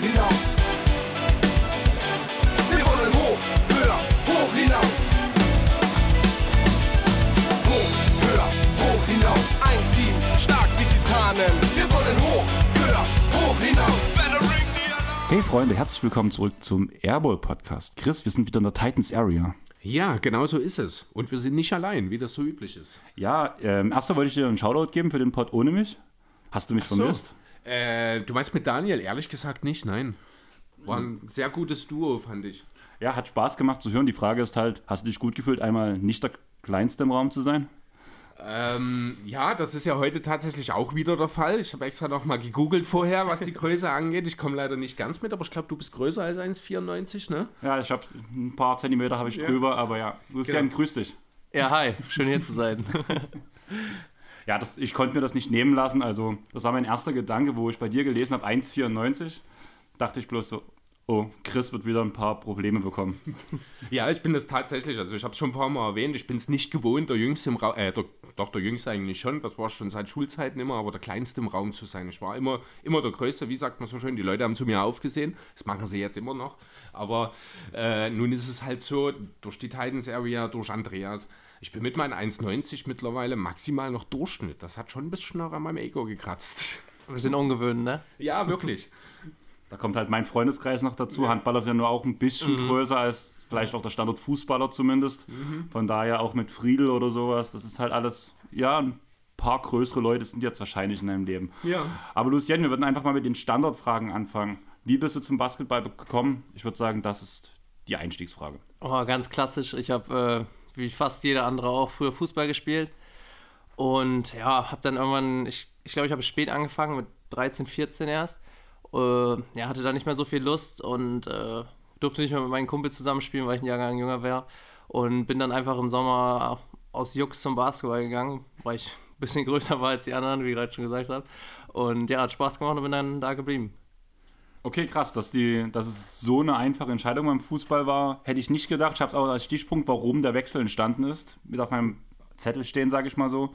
hoch hinaus. Wir wollen hoch, höher, hoch hinaus. Hoch, höher, hoch hinaus. Ein Team, stark wie Titanen. Wir wollen hoch, höher, hoch hinaus. Hey Freunde, herzlich willkommen zurück zum Airball Podcast. Chris, wir sind wieder in der Titans Area. Ja, genau so ist es. Und wir sind nicht allein, wie das so üblich ist. Ja, ähm, erstmal wollte ich dir einen Shoutout geben für den Pod ohne mich. Hast du mich so. vermisst? Äh, du meinst mit Daniel? Ehrlich gesagt nicht, nein. War ein sehr gutes Duo, fand ich. Ja, hat Spaß gemacht zu hören. Die Frage ist halt, hast du dich gut gefühlt, einmal nicht der Kleinste im Raum zu sein? Ähm, ja, das ist ja heute tatsächlich auch wieder der Fall. Ich habe extra noch mal gegoogelt vorher, was die Größe angeht. Ich komme leider nicht ganz mit, aber ich glaube, du bist größer als 1,94, ne? Ja, ich habe ein paar Zentimeter habe ich drüber, aber ja, Lucian, Genau. grüß dich. Ja, hi, schön hier zu sein. Ja, das, ich konnte mir das nicht nehmen lassen. Also, das war mein erster Gedanke, wo ich bei dir gelesen habe, 1,94. Dachte ich bloß so, oh, Chris wird wieder ein paar Probleme bekommen. Ja, ich bin das tatsächlich. Also ich habe es schon ein paar Mal erwähnt. Ich bin es nicht gewohnt, der Jüngste im Raum, äh, der, doch der Jüngste eigentlich schon. Das war schon seit Schulzeiten immer, aber der Kleinste im Raum zu sein. Ich war immer, immer der Größte. Wie sagt man so schön? Die Leute haben zu mir aufgesehen. Das machen sie jetzt immer noch. Aber äh, nun ist es halt so, durch die Titans Area, durch Andreas. Ich bin mit meinen 1,90 mittlerweile maximal noch Durchschnitt. Das hat schon ein bisschen noch an meinem Ego gekratzt. Wir sind ungewöhnt, ne? Ja, wirklich. Da kommt halt mein Freundeskreis noch dazu. Handballer sind ja nur auch ein bisschen größer als vielleicht auch der Standort Fußballer zumindest. Von daher auch mit Friedel oder sowas. Das ist halt alles, ja, ein paar größere Leute sind jetzt wahrscheinlich in deinem Leben. Ja. Aber Lucien, wir würden einfach mal mit den Standardfragen anfangen. Wie bist du zum Basketball gekommen? Ich würde sagen, das ist die Einstiegsfrage. Oh, ganz klassisch. Ich habe, äh, wie fast jeder andere auch, früher Fußball gespielt. Und ja, habe dann irgendwann, ich glaube, ich, glaub, ich habe spät angefangen, mit 13, 14 erst. Äh, ja, hatte da nicht mehr so viel Lust und äh, durfte nicht mehr mit meinen Kumpels zusammenspielen, weil ich ein Jahrgang jünger wäre. Und bin dann einfach im Sommer aus Jux zum Basketball gegangen, weil ich ein bisschen größer war als die anderen, wie ich gerade schon gesagt habe. Und ja, hat Spaß gemacht und bin dann da geblieben. Okay, krass, dass, die, dass es so eine einfache Entscheidung beim Fußball war, hätte ich nicht gedacht. Ich habe es auch als Stichpunkt, warum der Wechsel entstanden ist, mit auf meinem Zettel stehen, sage ich mal so.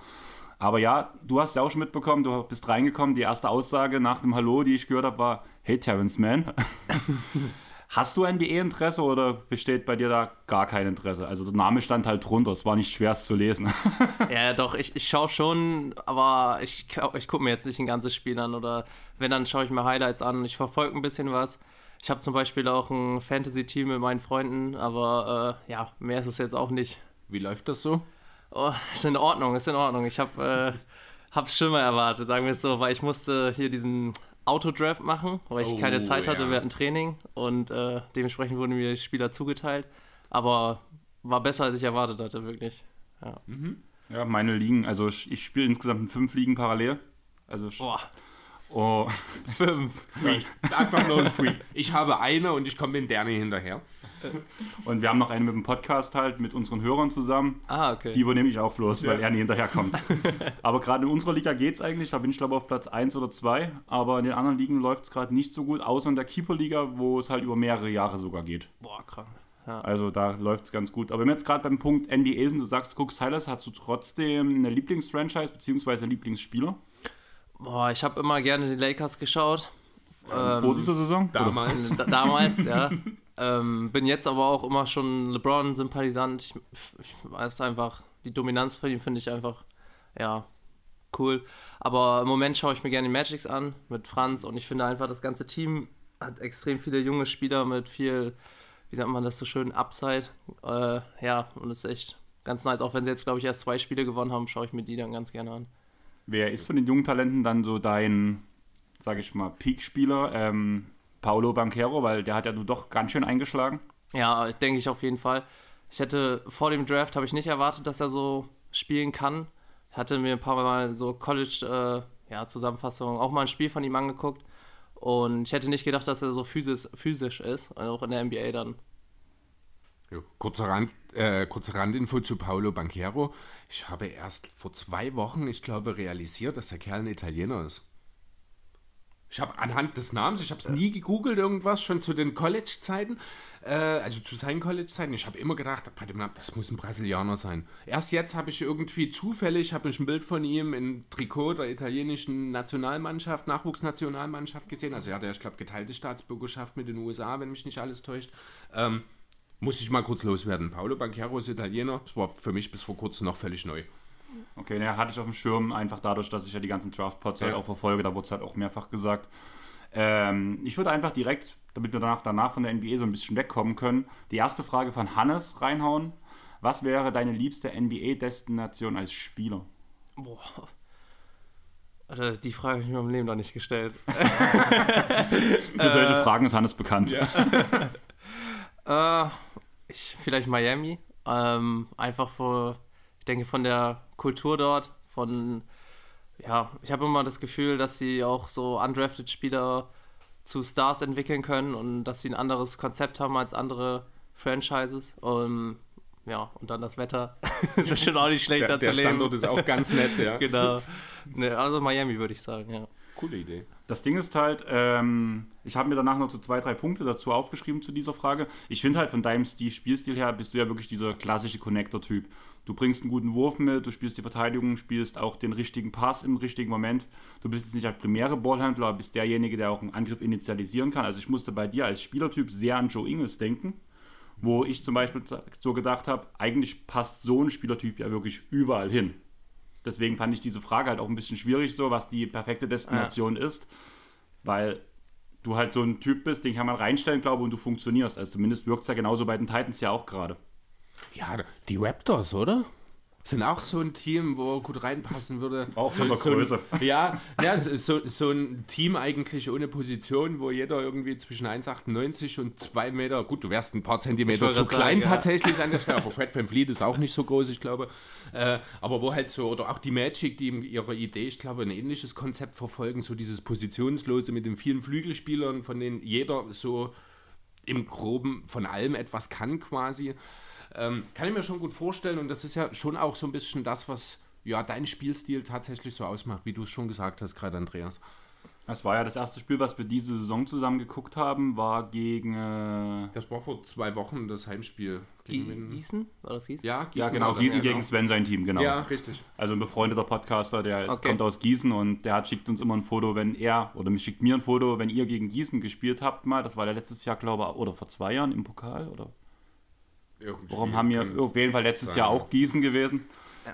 Aber ja, du hast ja auch schon mitbekommen, du bist reingekommen. Die erste Aussage nach dem Hallo, die ich gehört habe, war: Hey, Terrence Mann. Hast du NBA-Interesse oder besteht bei dir da gar kein Interesse? Also der Name stand halt drunter, es war nicht schwer es zu lesen. Ja, doch, ich, ich schaue schon, aber ich, ich gucke mir jetzt nicht ein ganzes Spiel an oder wenn, dann schaue ich mir Highlights an. Ich verfolge ein bisschen was. Ich habe zum Beispiel auch ein Fantasy-Team mit meinen Freunden, aber äh, ja, mehr ist es jetzt auch nicht. Wie läuft das so? Oh, ist in Ordnung, ist in Ordnung. Ich habe äh, es schlimmer erwartet, sagen wir es so, weil ich musste hier diesen Autodraft machen, weil ich Oh, keine Zeit hatte, ja. wir hatten Training und äh, dementsprechend wurden mir die Spieler zugeteilt. Aber war besser, als ich erwartet hatte, wirklich. Ja. ja, meine Ligen, also ich, ich spiele insgesamt in fünf Ligen parallel. Also ich- Boah, oh, fünf. Freak. Einfach nur ein Freak. Ich habe eine und ich komme in der hinterher. und wir haben noch eine mit dem Podcast halt mit unseren Hörern zusammen. Ah, okay. Die übernehme ich auch bloß, weil er nie hinterherkommt. aber gerade in unserer Liga geht es eigentlich. Da bin ich, glaube ich, auf Platz 1 oder 2. Aber in den anderen Ligen läuft es gerade nicht so gut, außer in der Keeper-Liga, wo es halt über mehrere Jahre sogar geht. Boah, krank. Ja. Also da läuft es ganz gut. Aber wenn wir jetzt gerade beim Punkt NBA sind, du sagst, du guckst Highlights, hast du trotzdem eine Lieblingsfranchise bzw. Lieblingsspieler Boah, ich habe immer gerne die Lakers geschaut. Ähm, vor dieser Saison? Damals. Da, damals, ja. Ähm, bin jetzt aber auch immer schon LeBron-Sympathisant. Ich, ich weiß einfach, die Dominanz von ihm finde ich einfach, ja, cool. Aber im Moment schaue ich mir gerne die Magics an mit Franz und ich finde einfach, das ganze Team hat extrem viele junge Spieler mit viel, wie sagt man das so schön, Upside. Äh, ja, und ist echt ganz nice. Auch wenn sie jetzt, glaube ich, erst zwei Spiele gewonnen haben, schaue ich mir die dann ganz gerne an. Wer ist von den jungen Talenten dann so dein, sage ich mal, Peak-Spieler? Ähm, Paolo Banquero, weil der hat ja nun doch ganz schön eingeschlagen. Ja, denke ich auf jeden Fall. Ich hätte vor dem Draft habe ich nicht erwartet, dass er so spielen kann. Hatte mir ein paar Mal so College äh, ja, Zusammenfassungen auch mal ein Spiel von ihm angeguckt und ich hätte nicht gedacht, dass er so physisch, physisch ist, auch in der NBA dann. Jo, kurze, Rand, äh, kurze Randinfo zu Paolo Banquero. Ich habe erst vor zwei Wochen, ich glaube, realisiert, dass der Kerl ein Italiener ist. Ich habe anhand des Namens, ich habe es nie gegoogelt, irgendwas, schon zu den College-Zeiten, äh, also zu seinen College-Zeiten. Ich habe immer gedacht, bei dem Namen, das muss ein Brasilianer sein. Erst jetzt habe ich irgendwie zufällig, habe ich ein Bild von ihm in Trikot der italienischen Nationalmannschaft, Nachwuchsnationalmannschaft gesehen. Also er hat ja, ich glaube, geteilte Staatsbürgerschaft mit den USA, wenn mich nicht alles täuscht. Ähm, muss ich mal kurz loswerden. Paolo Banquero ist Italiener. Das war für mich bis vor kurzem noch völlig neu. Okay, ne, hatte ich auf dem Schirm, einfach dadurch, dass ich ja die ganzen Draft-Pods halt Ja. auch verfolge, da wurde es halt auch mehrfach gesagt. Ähm, ich würde einfach direkt, damit wir danach, danach von der NBA so ein bisschen wegkommen können, die erste Frage von Hannes reinhauen. Was wäre deine liebste NBA-Destination als Spieler? Boah. Alter, die Frage habe ich mir im Leben noch nicht gestellt. Für solche Fragen ist Hannes bekannt. Äh, ich, vielleicht Miami. Ähm, einfach vor, ich denke, von der Kultur dort, von, ja, ich habe immer das Gefühl, dass sie auch so undrafted Spieler zu Stars entwickeln können und dass sie ein anderes Konzept haben als andere Franchises. Und, ja, und dann das Wetter. ist bestimmt auch nicht schlecht, Der, da der zu leben. Standort ist auch ganz nett, ja. Genau. Ne, also Miami würde ich sagen, ja. Coole Idee. Das Ding ist halt, ähm, ich habe mir danach noch so zwei, drei Punkte dazu aufgeschrieben zu dieser Frage. Ich finde halt von deinem Stil, Spielstil her bist du ja wirklich dieser klassische Connector-Typ. Du bringst einen guten Wurf mit, du spielst die Verteidigung, spielst auch den richtigen Pass im richtigen Moment. Du bist jetzt nicht der primäre Ballhändler, aber bist derjenige, der auch einen Angriff initialisieren kann. Also ich musste bei dir als Spielertyp sehr an Joe Ingles denken, wo ich zum Beispiel so gedacht habe, eigentlich passt so ein Spielertyp ja wirklich überall hin. Deswegen fand ich diese Frage halt auch ein bisschen schwierig, so was die perfekte Destination ist, weil du halt so ein Typ bist, den kann man reinstellen, glaube ich, und du funktionierst. Also zumindest wirkt es ja genauso bei den Titans ja auch gerade. Ja, die Raptors, oder? Sind auch so ein Team, wo er gut reinpassen würde. Auch von der so ein- Größe. Ja, ja so, so ein Team eigentlich ohne Position, wo jeder irgendwie zwischen 1,98 und 2 Meter, gut, du wärst ein paar Zentimeter zu klein sagen, ja. tatsächlich an der Stelle, aber Fred Van Vliet ist auch nicht so groß, ich glaube. Äh, aber wo halt so, oder auch die Magic, die in ihrer Idee, ich glaube, ein ähnliches Konzept verfolgen, so dieses Positionslose mit den vielen Flügelspielern, von denen jeder so im Groben von allem etwas kann quasi. Ähm, kann ich mir schon gut vorstellen und das ist ja schon auch so ein bisschen das, was ja dein Spielstil tatsächlich so ausmacht, wie du es schon gesagt hast, gerade Andreas. Das war ja das erste Spiel, was wir diese Saison zusammen geguckt haben, war gegen. Äh, Das war vor zwei Wochen das Heimspiel. Gegen wen? Gießen? War das Gießen? Ja, Gießen ja, genau, Gießen gegen Sven, sein Team, genau. Ja, richtig. Also ein befreundeter Podcaster, der Okay. kommt aus Gießen und der hat, schickt uns immer ein Foto, wenn er, oder mich schickt mir ein Foto, wenn ihr gegen Gießen gespielt habt mal. Das war ja letztes Jahr, glaube ich, oder vor zwei Jahren im Pokal, oder? Irgendwie Warum haben wir auf jeden Fall letztes sein. Jahr auch Gießen gewesen?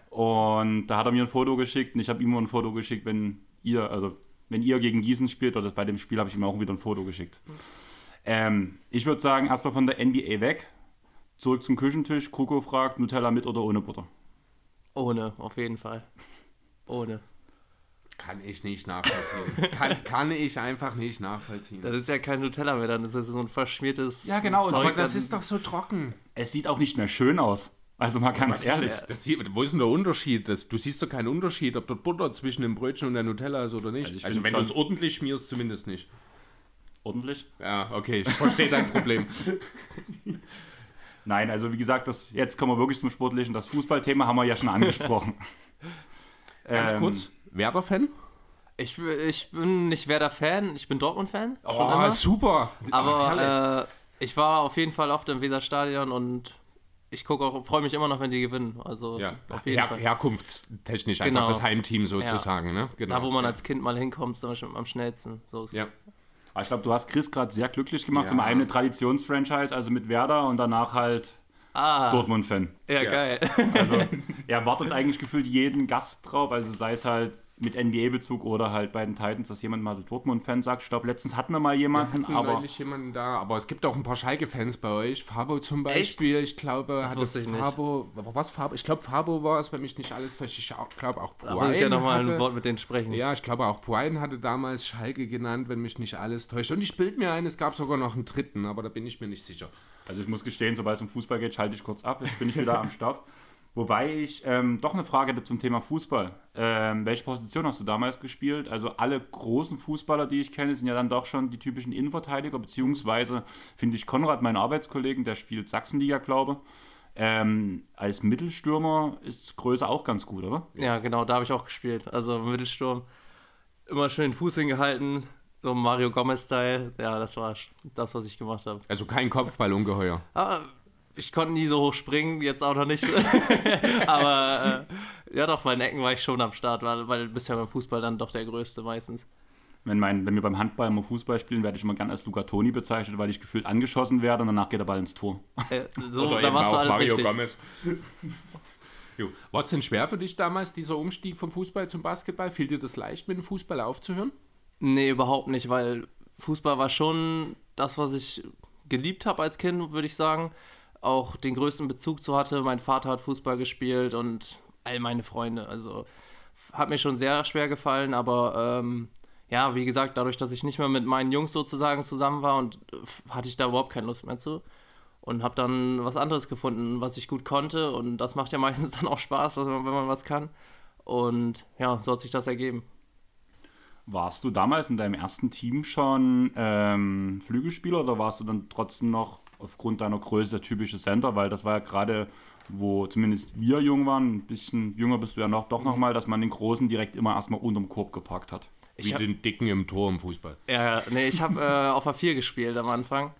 Und da hat er mir ein Foto geschickt und ich habe ihm ein Foto geschickt, wenn ihr, also wenn ihr gegen Gießen spielt oder bei dem Spiel habe ich ihm auch wieder ein Foto geschickt. Ähm, ich würde sagen, erstmal von der NBA weg, zurück zum Küchentisch. Kroko fragt, Nutella mit oder ohne Butter? Ohne, auf jeden Fall. Ohne. Kann ich nicht nachvollziehen. kann, kann ich einfach nicht nachvollziehen. Das ist ja kein Nutella mehr, dann ist das so ein verschmiertes. Ja, genau, und Zeug, Aber das ist doch so trocken. Es sieht auch nicht mehr schön aus. Also mal ganz ehrlich. Das, sieht- wo ist denn der Unterschied? Das, du siehst doch keinen Unterschied, ob dort Butter zwischen dem Brötchen und der Nutella ist oder nicht. Also ich Also, wenn du es ordentlich schmierst, zumindest nicht. Ordentlich? Ja, okay, ich verstehe dein Problem. Nein, also wie gesagt, das, jetzt kommen wir wirklich zum Sportlichen. Das Fußballthema haben wir ja schon angesprochen. Ganz Ähm, kurz, Werder-Fan? Ich, ich bin nicht Werder-Fan, ich bin Dortmund-Fan. Oh, immer. super. Aber äh, ich war auf jeden Fall oft im Weserstadion und ich gucke auch, freue mich immer noch, wenn die gewinnen. Also ja, auf jeden her Fall. herkunftstechnisch Genau. einfach das Heimteam sozusagen. Ne? Genau. Da, wo man ja. als Kind mal hinkommt, ist am am schnellsten. So. Ja. Aber ich glaube, du hast Chris gerade sehr glücklich gemacht. Ja. Zum einen eine Traditionsfranchise, also mit Werder und danach halt Ah, Dortmund-Fan. ja, Ja. geil. Also er wartet eigentlich gefühlt jeden Gast drauf, also sei es halt mit NBA-Bezug oder halt bei den Titans, dass jemand mal so Dortmund-Fan sagt. Ich glaube, letztens hatten wir mal jemanden, hatten aber neulich jemanden da, aber es gibt auch ein paar Schalke-Fans bei euch. Fabo zum Beispiel, ich glaube, hatte wusste ich nicht. Fabo, was Fabo? Ich glaube, Fabo war es, wenn mich nicht alles täuscht. Ich glaube auch Da muss ich ja Puain nochmal hatte- ein Wort mit denen sprechen. Ja, ich glaube auch Puain hatte damals Schalke genannt, wenn mich nicht alles täuscht. Und ich bild mir ein, es gab sogar noch einen dritten, aber da bin ich mir nicht sicher. Also ich muss gestehen, sobald es um Fußball geht, schalte ich kurz ab. Jetzt bin ich wieder am Start. Wobei ich ähm, doch eine Frage hätte zum Thema Fußball. Ähm, welche Position hast du damals gespielt? Also alle großen Fußballer, die ich kenne, sind ja dann doch schon die typischen Innenverteidiger, beziehungsweise finde ich Konrad, meinen Arbeitskollegen, der spielt Sachsenliga, glaube ähm, als Mittelstürmer ist Größe auch ganz gut, oder? Ja, genau, da habe ich auch gespielt. Also Mittelsturm immer schön den Fuß hingehalten, so Mario Gomez-Style. Ja, das war das, was ich gemacht habe. Also kein Kopfballungeheuer. Aber ich konnte nie so hoch springen, jetzt auch noch nicht. Aber äh, ja, doch, bei den Ecken war ich schon am Start, weil, weil du bist ja beim Fußball dann doch der Größte meistens. Wenn, mein, wenn wir beim Handball immer Fußball spielen, werde ich immer gern als Luca Toni bezeichnet, weil ich gefühlt angeschossen werde und danach geht der Ball ins Tor. Äh, so, Oder da machst du alles Mario richtig. Gomez. War es denn schwer für dich damals, dieser Umstieg vom Fußball zum Basketball? Fiel dir das leicht, mit dem Fußball aufzuhören? Nee, überhaupt nicht, weil Fußball war schon das, was ich geliebt habe als Kind, würde ich sagen. Auch den größten Bezug zu hatte. Mein Vater hat Fußball gespielt und all meine Freunde. Also hat mir schon sehr schwer gefallen, aber ähm, ja, wie gesagt, dadurch, dass ich nicht mehr mit meinen Jungs sozusagen zusammen war und hatte ich da überhaupt keine Lust mehr zu. Und habe dann was anderes gefunden, was ich gut konnte. Und das macht ja meistens dann auch Spaß, wenn man, wenn man was kann. Und ja, so hat sich das ergeben. Warst du damals in deinem ersten Team schon ähm, Flügelspieler oder warst du dann trotzdem noch aufgrund deiner Größe der typische Center? Weil das war ja gerade, wo zumindest wir jung waren, ein bisschen jünger bist du ja noch, doch nochmal, dass man den Großen direkt immer erstmal unterm Korb gepackt hat. Wie hab- den Dicken im Tor im Fußball. Ja, nee, ich habe äh, auf A4 gespielt am Anfang.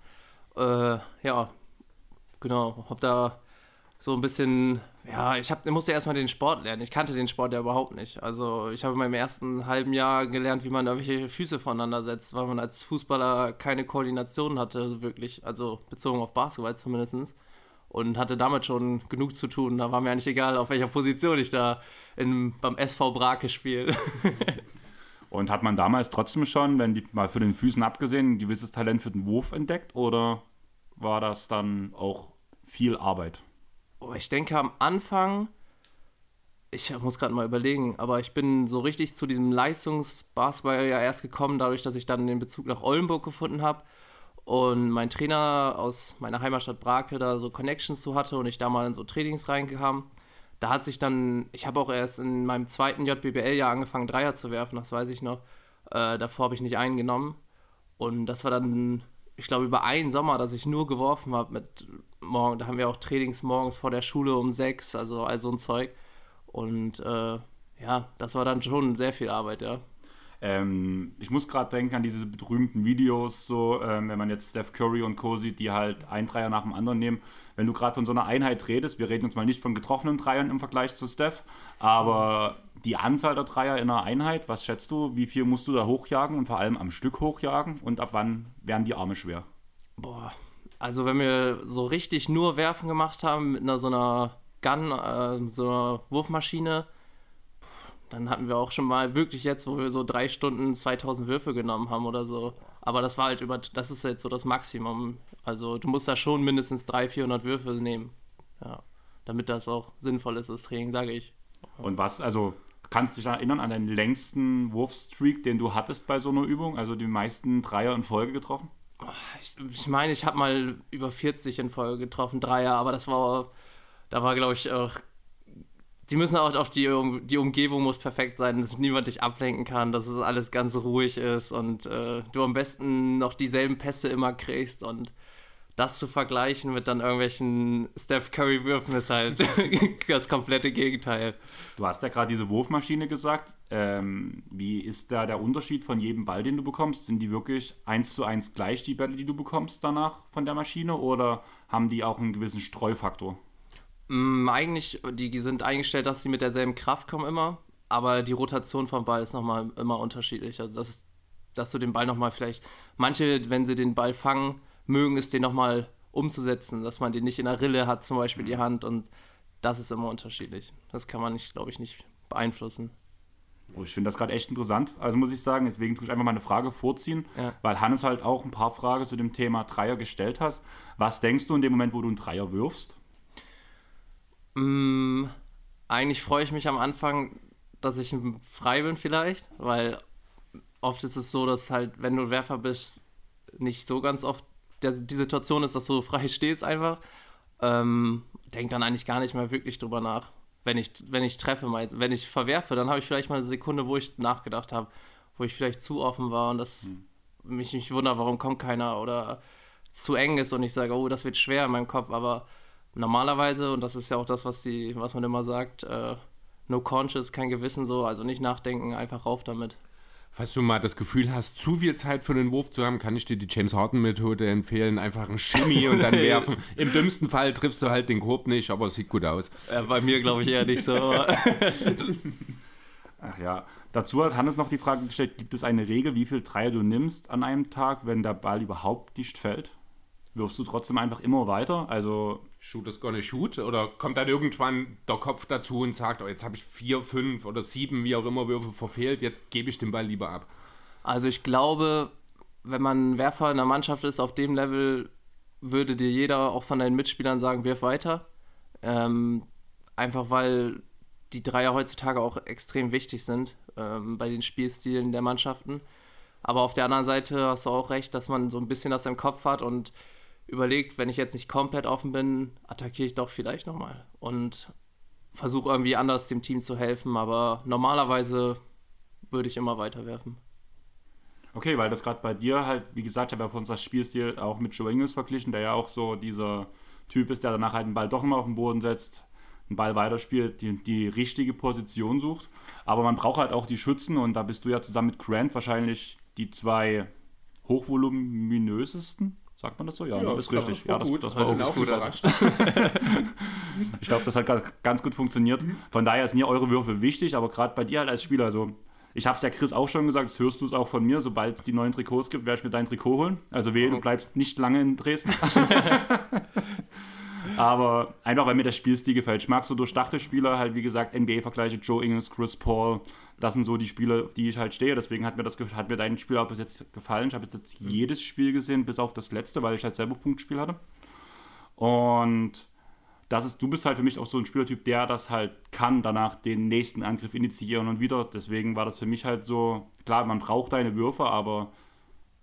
Äh, ja, genau. Hab da so ein bisschen, ja, ich, hab, ich musste erstmal den Sport lernen. Ich kannte den Sport ja überhaupt nicht. Also ich habe in meinem ersten halben Jahr gelernt, wie man irgendwelche Füße voneinander setzt, weil man als Fußballer keine Koordination hatte, wirklich. Also bezogen auf Basketball zumindest. Und hatte damit schon genug zu tun. Da war mir eigentlich egal, auf welcher Position ich da in, beim SV Brake spiele. Und hat man damals trotzdem schon, wenn die mal für den Füßen abgesehen, ein gewisses Talent für den Wurf entdeckt oder war das dann auch viel Arbeit? Oh, ich denke am Anfang, ich muss gerade mal überlegen, aber ich bin so richtig zu diesem Leistungsbasketball ja erst gekommen, dadurch, dass ich dann den Bezug nach Oldenburg gefunden habe und mein Trainer aus meiner Heimatstadt Brake da so Connections zu hatte und ich da mal in so Trainings reinkam. Da hat sich dann, ich habe auch erst in meinem zweiten JBBL-Jahr angefangen, Dreier zu werfen, das weiß ich noch. Äh, davor habe ich nicht einen genommen. Und das war dann, ich glaube, über einen Sommer, dass ich nur geworfen habe mit morgen. Da haben wir auch Trainings morgens vor der Schule um sechs, also all so ein Zeug. Und äh, ja, das war dann schon sehr viel Arbeit, ja. Ähm, ich muss gerade denken an diese berühmten Videos, so, ähm, wenn man jetzt Steph Curry und Co. sieht, die halt ein Dreier nach dem anderen nehmen. Wenn du gerade von so einer Einheit redest, wir reden uns mal nicht von getroffenen Dreiern im Vergleich zu Steph, aber die Anzahl der Dreier in einer Einheit, was schätzt du? Wie viel musst du da hochjagen und vor allem am Stück hochjagen? Und ab wann werden die Arme schwer? Boah, also wenn wir so richtig nur Werfen gemacht haben mit einer so einer Gun, äh, so einer Wurfmaschine, dann hatten wir auch schon mal wirklich jetzt, wo wir so drei Stunden 2000 Würfe genommen haben oder so. Aber das war halt über, das ist jetzt so das Maximum. Also du musst da schon mindestens 300, 400 Würfe nehmen. Ja, damit das auch sinnvoll ist, das Training, sage ich. Und was, also kannst dich erinnern an deinen längsten Wurfstreak, den du hattest bei so einer Übung? Also die meisten Dreier in Folge getroffen? Ich, ich meine, ich habe mal über 40 in Folge getroffen, Dreier, aber das war, da war, glaube ich, auch, die müssen auch auf die, die Umgebung muss perfekt sein, dass niemand dich ablenken kann, dass es alles ganz ruhig ist und äh, du am besten noch dieselben Pässe immer kriegst und das zu vergleichen mit dann irgendwelchen Steph Curry Würfen ist halt das komplette Gegenteil. Du hast ja gerade diese Wurfmaschine gesagt. Ähm, wie ist da der Unterschied von jedem Ball, den du bekommst? Sind die wirklich eins zu eins gleich, die Bälle, die du bekommst danach von der Maschine? Oder haben die auch einen gewissen Streufaktor? Mm, eigentlich, die sind eingestellt, dass sie mit derselben Kraft kommen immer, aber die Rotation vom Ball ist nochmal immer unterschiedlich. Also das ist, dass du den Ball nochmal vielleicht, manche, wenn sie den Ball fangen, mögen es den nochmal umzusetzen, dass man den nicht in der Rille hat, zum Beispiel die Hand und das ist immer unterschiedlich. Das kann man nicht, glaube ich, nicht beeinflussen. Oh, ich finde das gerade echt interessant. Also muss ich sagen, deswegen tue ich einfach mal eine Frage vorziehen, Ja. weil Hannes halt auch ein paar Fragen zu dem Thema Dreier gestellt hat. Was denkst du in dem Moment, wo du einen Dreier wirfst? Mm, eigentlich freue ich mich am Anfang, dass ich frei bin vielleicht, weil oft ist es so, dass halt, wenn du Werfer bist, nicht so ganz oft der, die Situation ist, dass du frei stehst einfach. Ähm, denk dann eigentlich gar nicht mehr wirklich drüber nach. Wenn ich, wenn ich treffe, mein- wenn ich verwerfe, dann habe ich vielleicht mal eine Sekunde, wo ich nachgedacht habe, wo ich vielleicht zu offen war und das mich nicht wundert, warum kommt keiner oder zu eng ist und ich sage, oh, das wird schwer in meinem Kopf, aber normalerweise, und das ist ja auch das, was, die, was man immer sagt, äh, no conscious, kein Gewissen so, also nicht nachdenken, einfach rauf damit. Falls du mal das Gefühl hast, zu viel Zeit für den Wurf zu haben, kann ich dir die James Harden-Methode empfehlen. Einfach ein Shimmy und dann werfen. Im dümmsten Fall triffst du halt den Korb nicht, aber es sieht gut aus. Ja, bei mir glaube ich eher nicht so. Ach ja. Dazu hat Hannes noch die Frage gestellt, gibt es eine Regel, wie viel Dreier du nimmst an einem Tag, wenn der Ball überhaupt nicht fällt? Wirfst du trotzdem einfach immer weiter? Also Shoot is gonna shoot? Oder kommt dann irgendwann der Kopf dazu und sagt, oh, jetzt habe ich vier, fünf oder sieben, wie auch immer, Würfe verfehlt, jetzt gebe ich den Ball lieber ab? Also ich glaube, wenn man Werfer in der Mannschaft ist auf dem Level, würde dir jeder auch von deinen Mitspielern sagen, wirf weiter. Ähm, einfach weil die Dreier heutzutage auch extrem wichtig sind ähm, bei den Spielstilen der Mannschaften. Aber auf der anderen Seite hast du auch recht, dass man so ein bisschen das im Kopf hat und überlegt, wenn ich jetzt nicht komplett offen bin, attackiere ich doch vielleicht nochmal und versuche irgendwie anders dem Team zu helfen. Aber normalerweise würde ich immer weiterwerfen. Okay, weil das gerade bei dir halt, wie gesagt, ich habe ja von unser Spielstil auch mit Joe Ingles verglichen, der ja auch so dieser Typ ist, der danach halt den Ball doch immer auf den Boden setzt, den Ball weiterspielt, die, die richtige Position sucht. Aber man braucht halt auch die Schützen und da bist du ja zusammen mit Grant wahrscheinlich die zwei hochvoluminösesten. Sagt man das so? Ja, Ja, das ist das richtig. war Ja, das, gut. das war auch gut. überrascht. Ich glaube, das hat ga- ganz gut funktioniert. Von daher sind ja eure Würfe wichtig, aber gerade bei dir halt als Spieler, also ich habe es ja Chris auch schon gesagt, das hörst du es auch von mir, sobald es die neuen Trikots gibt, werde ich mir dein Trikot holen. Also wehe, du bleibst nicht lange in Dresden. aber einfach, weil mir der Spielstil gefällt. Ich mag so durchdachte Spieler, halt wie gesagt, NBA-Vergleiche, Joe Ingles, Chris Paul, das sind so die Spiele, auf die ich halt stehe. Deswegen hat mir, das, hat mir dein Spiel auch bis jetzt gefallen. Ich habe jetzt, jetzt jedes Spiel gesehen, bis auf das letzte, weil ich halt selber Punktspiel hatte. Und das ist, du bist halt für mich auch so ein Spielertyp, der das halt kann, danach den nächsten Angriff initiieren und wieder. Deswegen war das für mich halt so, klar, man braucht deine Würfe, aber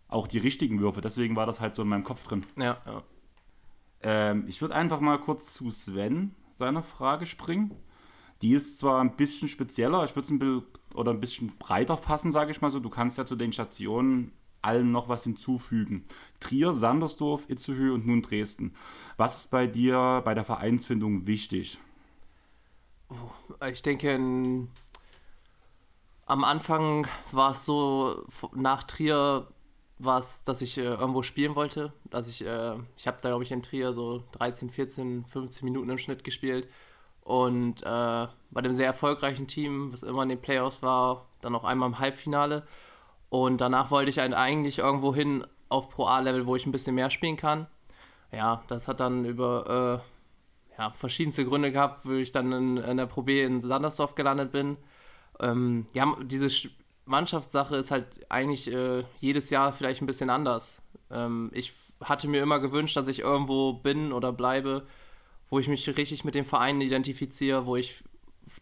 auch die richtigen Würfe. Deswegen war das halt so in meinem Kopf drin. Ja, ja. Ähm, ich würde einfach mal kurz zu Sven seiner Frage springen. Die ist zwar ein bisschen spezieller, ich würde es ein bisschen oder ein bisschen breiter fassen, sage ich mal so. Du kannst ja zu den Stationen allen noch was hinzufügen. Trier, Sandersdorf, Itzehoe und nun Dresden. Was ist bei dir bei der Vereinsfindung wichtig? Ich denke, am Anfang war es so, nach Trier war es, dass ich äh, irgendwo spielen wollte. Dass ich, äh, ich habe da, glaube ich, in Trier so 13, 14, 15 Minuten im Schnitt gespielt. Und äh, bei dem sehr erfolgreichen Team, was immer in den Playoffs war, dann noch einmal im Halbfinale. Und danach wollte ich eigentlich irgendwo hin auf Pro A-Level, wo ich ein bisschen mehr spielen kann. Ja, das hat dann über äh, ja, verschiedenste Gründe gehabt, wo ich dann in, in der Pro B in Sandersdorf gelandet bin. Ähm, ja, diese Sch- Mannschaftssache ist halt eigentlich äh, jedes Jahr vielleicht ein bisschen anders. Ähm, ich hatte mir immer gewünscht, dass ich irgendwo bin oder bleibe, wo ich mich richtig mit dem Verein identifiziere, wo ich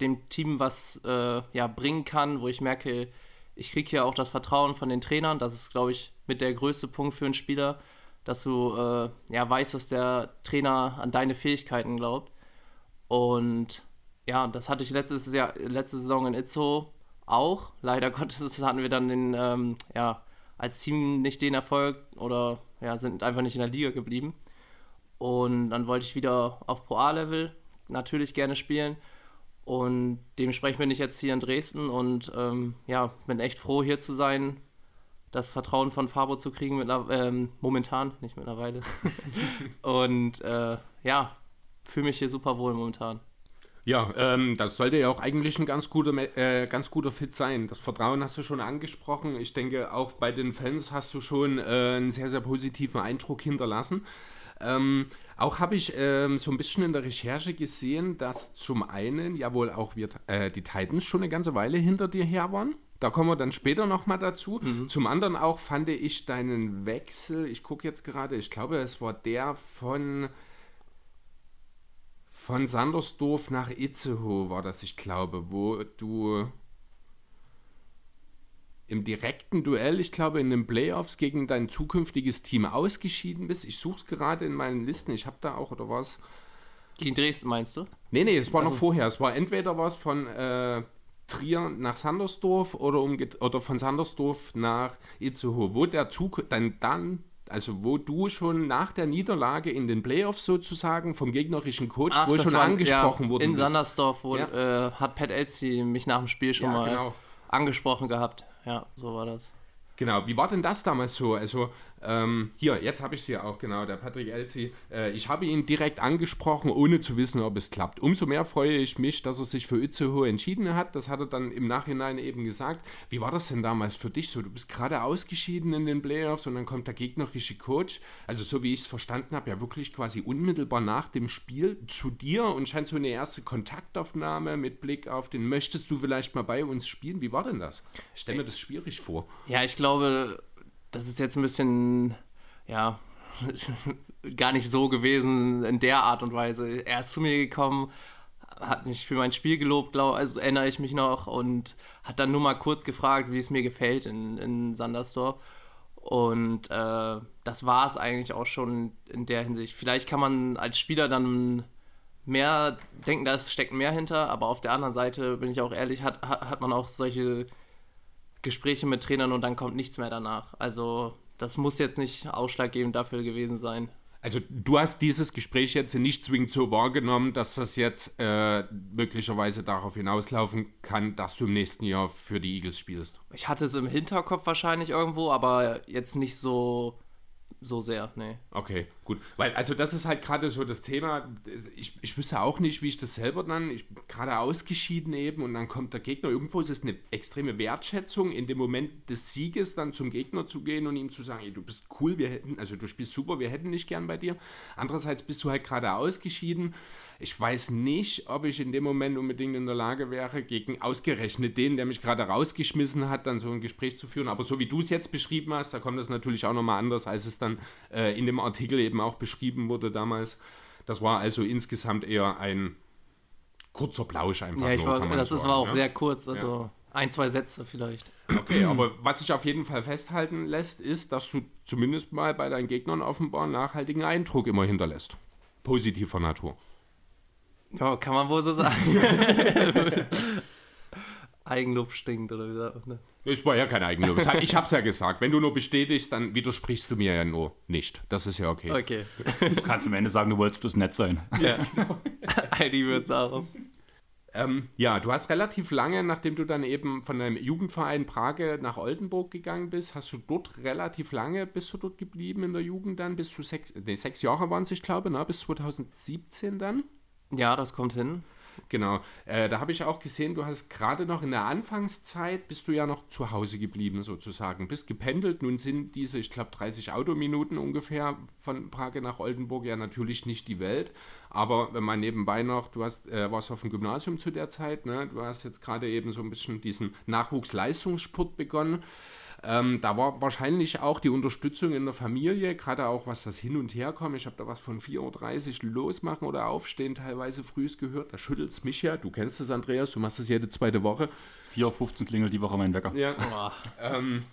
dem Team was äh, ja, bringen kann, wo ich merke, ich kriege hier auch das Vertrauen von den Trainern. Das ist, glaube ich, mit der größte Punkt für einen Spieler, dass du äh, ja, weißt, dass der Trainer an deine Fähigkeiten glaubt. Und ja, das hatte ich letztes Jahr, letzte Saison in Itzo auch. Leider Gottes hatten wir dann den, ähm, ja, als Team nicht den Erfolg oder ja, sind einfach nicht in der Liga geblieben. Und dann wollte ich wieder auf Pro A-Level natürlich gerne spielen. Und dementsprechend bin ich jetzt hier in Dresden und ähm, ja, bin echt froh, hier zu sein, das Vertrauen von Fabo zu kriegen, mit, ähm, momentan, nicht mittlerweile. und äh, ja, fühle mich hier super wohl momentan. Ja, ähm, das sollte ja auch eigentlich ein ganz guter, äh, ganz guter Fit sein. Das Vertrauen hast du schon angesprochen. Ich denke, auch bei den Fans hast du schon äh, einen sehr, sehr positiven Eindruck hinterlassen. Ähm, auch habe ich ähm, so ein bisschen in der Recherche gesehen, dass zum einen ja wohl auch wir, äh, die Titans schon eine ganze Weile hinter dir her waren. Da kommen wir dann später nochmal dazu. Zum anderen auch fand ich deinen Wechsel, ich gucke jetzt gerade, ich glaube, es war der von von Sandersdorf nach Itzehoe war das, ich glaube, wo du im direkten Duell, ich glaube, in den Playoffs gegen dein zukünftiges Team ausgeschieden bist. Ich suche es gerade in meinen Listen. Ich habe da auch, oder was? Gegen Dresden meinst du? Nee, nee, es war noch vorher. Es war entweder was von äh, Trier nach Sandersdorf oder, oder von Sandersdorf nach Itzehoe, wo der Zug dann, dann, also wo du schon nach der Niederlage in den Playoffs sozusagen vom gegnerischen Coach, wo das schon war- angesprochen ja, wurde. In Sandersdorf wurde, äh, hat Pat Elsie mich nach dem Spiel schon Ja, mal genau. angesprochen gehabt. Ja, so war das. Genau, wie war denn das damals so? Also, ähm, hier, jetzt habe ich sie ja auch, genau, der Patrick Elzi. Äh, ich habe ihn direkt angesprochen, ohne zu wissen, ob es klappt. Umso mehr freue ich mich, dass er sich für Itzehoe entschieden hat. Das hat er dann im Nachhinein eben gesagt. Wie war das denn damals für dich so? Du bist gerade ausgeschieden in den Playoffs und dann kommt der gegnerische Coach, also so wie ich es verstanden habe, ja wirklich quasi unmittelbar nach dem Spiel zu dir und scheint so eine erste Kontaktaufnahme mit Blick auf den, möchtest du vielleicht mal bei uns spielen? Wie war denn das? Ich stelle mir das schwierig vor. Ja, ich glaube, das ist jetzt ein bisschen, ja, gar nicht so gewesen in der Art und Weise. Er ist zu mir gekommen, hat mich für mein Spiel gelobt, glaube also erinnere ich mich noch, und hat dann nur mal kurz gefragt, wie es mir gefällt in, in Sandersdorf. Und äh, das war es eigentlich auch schon in der Hinsicht. Vielleicht kann man als Spieler dann mehr denken, da steckt mehr hinter, aber auf der anderen Seite, bin ich auch ehrlich, hat, hat man auch solche Gespräche mit Trainern und dann kommt nichts mehr danach. Also das muss jetzt nicht ausschlaggebend dafür gewesen sein. Also du hast dieses Gespräch jetzt nicht zwingend so wahrgenommen, dass das jetzt äh, möglicherweise darauf hinauslaufen kann, dass du im nächsten Jahr für die Eagles spielst. Ich hatte es im Hinterkopf wahrscheinlich irgendwo, aber jetzt nicht so so sehr, nee. Okay, gut. Weil, also das ist halt gerade so das Thema, ich, ich wüsste auch nicht, wie ich das selber dann, ich gerade ausgeschieden eben und dann kommt der Gegner, irgendwo ist es eine extreme Wertschätzung, in dem Moment des Sieges dann zum Gegner zu gehen und ihm zu sagen, ey, du bist cool, wir hätten, also du spielst super, wir hätten nicht gern bei dir. Andererseits bist du halt gerade ausgeschieden ich weiß nicht, ob ich in dem Moment unbedingt in der Lage wäre, gegen ausgerechnet den, der mich gerade rausgeschmissen hat, dann so ein Gespräch zu führen. Aber so wie du es jetzt beschrieben hast, da kommt es natürlich auch nochmal anders, als es dann äh, in dem Artikel eben auch beschrieben wurde damals. Das war also insgesamt eher ein kurzer Plausch einfach. Ja, ich nur, war, das sagen, war auch ja? sehr kurz, also ja. ein, zwei Sätze vielleicht. Okay, aber was sich auf jeden Fall festhalten lässt, ist, dass du zumindest mal bei deinen Gegnern offenbar einen nachhaltigen Eindruck immer hinterlässt. Positiver Natur. Ja, kann man wohl so sagen. Eigenlob stinkt, oder wie sagt man? Es war ja kein Eigenlob. Ich hab's ja gesagt. Wenn du nur bestätigst, dann widersprichst du mir ja nur nicht. Das ist ja okay. Okay. Du kannst am Ende sagen, du wolltest bloß nett sein. Ja. Heidi wird's auch. Ähm, ja, du hast relativ lange, nachdem du dann eben von deinem Jugendverein Prage nach Oldenburg gegangen bist, hast du dort relativ lange, bist du dort geblieben in der Jugend dann, bis zu sechs, nee, sechs Jahre waren es, ich glaube, ne? bis 2017 dann. Ja, das kommt hin. Genau. Äh, da habe ich auch gesehen, du hast gerade noch in der Anfangszeit, bist du ja noch zu Hause geblieben sozusagen, bist gependelt. Nun sind diese, ich glaube, 30 Autominuten ungefähr von Prag nach Oldenburg ja natürlich nicht die Welt. Aber wenn man nebenbei noch, du hast, äh, warst auf dem Gymnasium zu der Zeit, ne? du hast jetzt gerade eben so ein bisschen diesen Nachwuchsleistungssport begonnen. Ähm, da war wahrscheinlich auch die Unterstützung in der Familie, gerade auch was das Hin- und Herkommen. Ich habe da was von 4.30 Uhr losmachen oder aufstehen teilweise frühs gehört. Da schüttelt es mich ja. Du kennst es, Andreas, du machst es jede zweite Woche. 4.15 Uhr klingelt die Woche mein Wecker. Ja. ähm,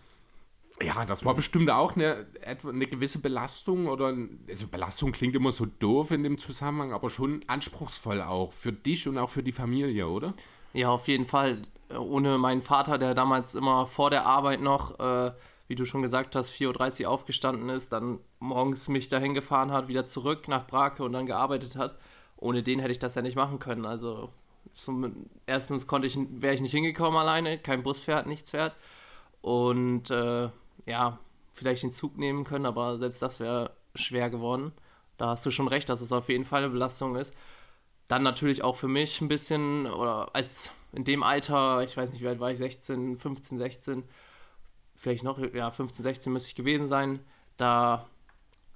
ja, das war bestimmt auch eine, eine gewisse Belastung oder also Belastung klingt immer so doof in dem Zusammenhang, aber schon anspruchsvoll auch für dich und auch für die Familie, oder? Ja, auf jeden Fall. Ohne meinen Vater, der damals immer vor der Arbeit noch, äh, wie du schon gesagt hast, 4.30 Uhr aufgestanden ist, dann morgens mich dahin gefahren hat, wieder zurück nach Brake und dann gearbeitet hat. Ohne den hätte ich das ja nicht machen können. Also zum, erstens konnte ich, wäre ich nicht hingekommen alleine, kein Bus fährt, nichts fährt. Und äh, ja, vielleicht den Zug nehmen können, aber selbst das wäre schwer geworden. Da hast du schon recht, dass es auf jeden Fall eine Belastung ist dann natürlich auch für mich ein bisschen, oder als in dem Alter, ich weiß nicht, wie alt war ich, 16, 15, 16, vielleicht noch, ja, 15, 16 müsste ich gewesen sein, da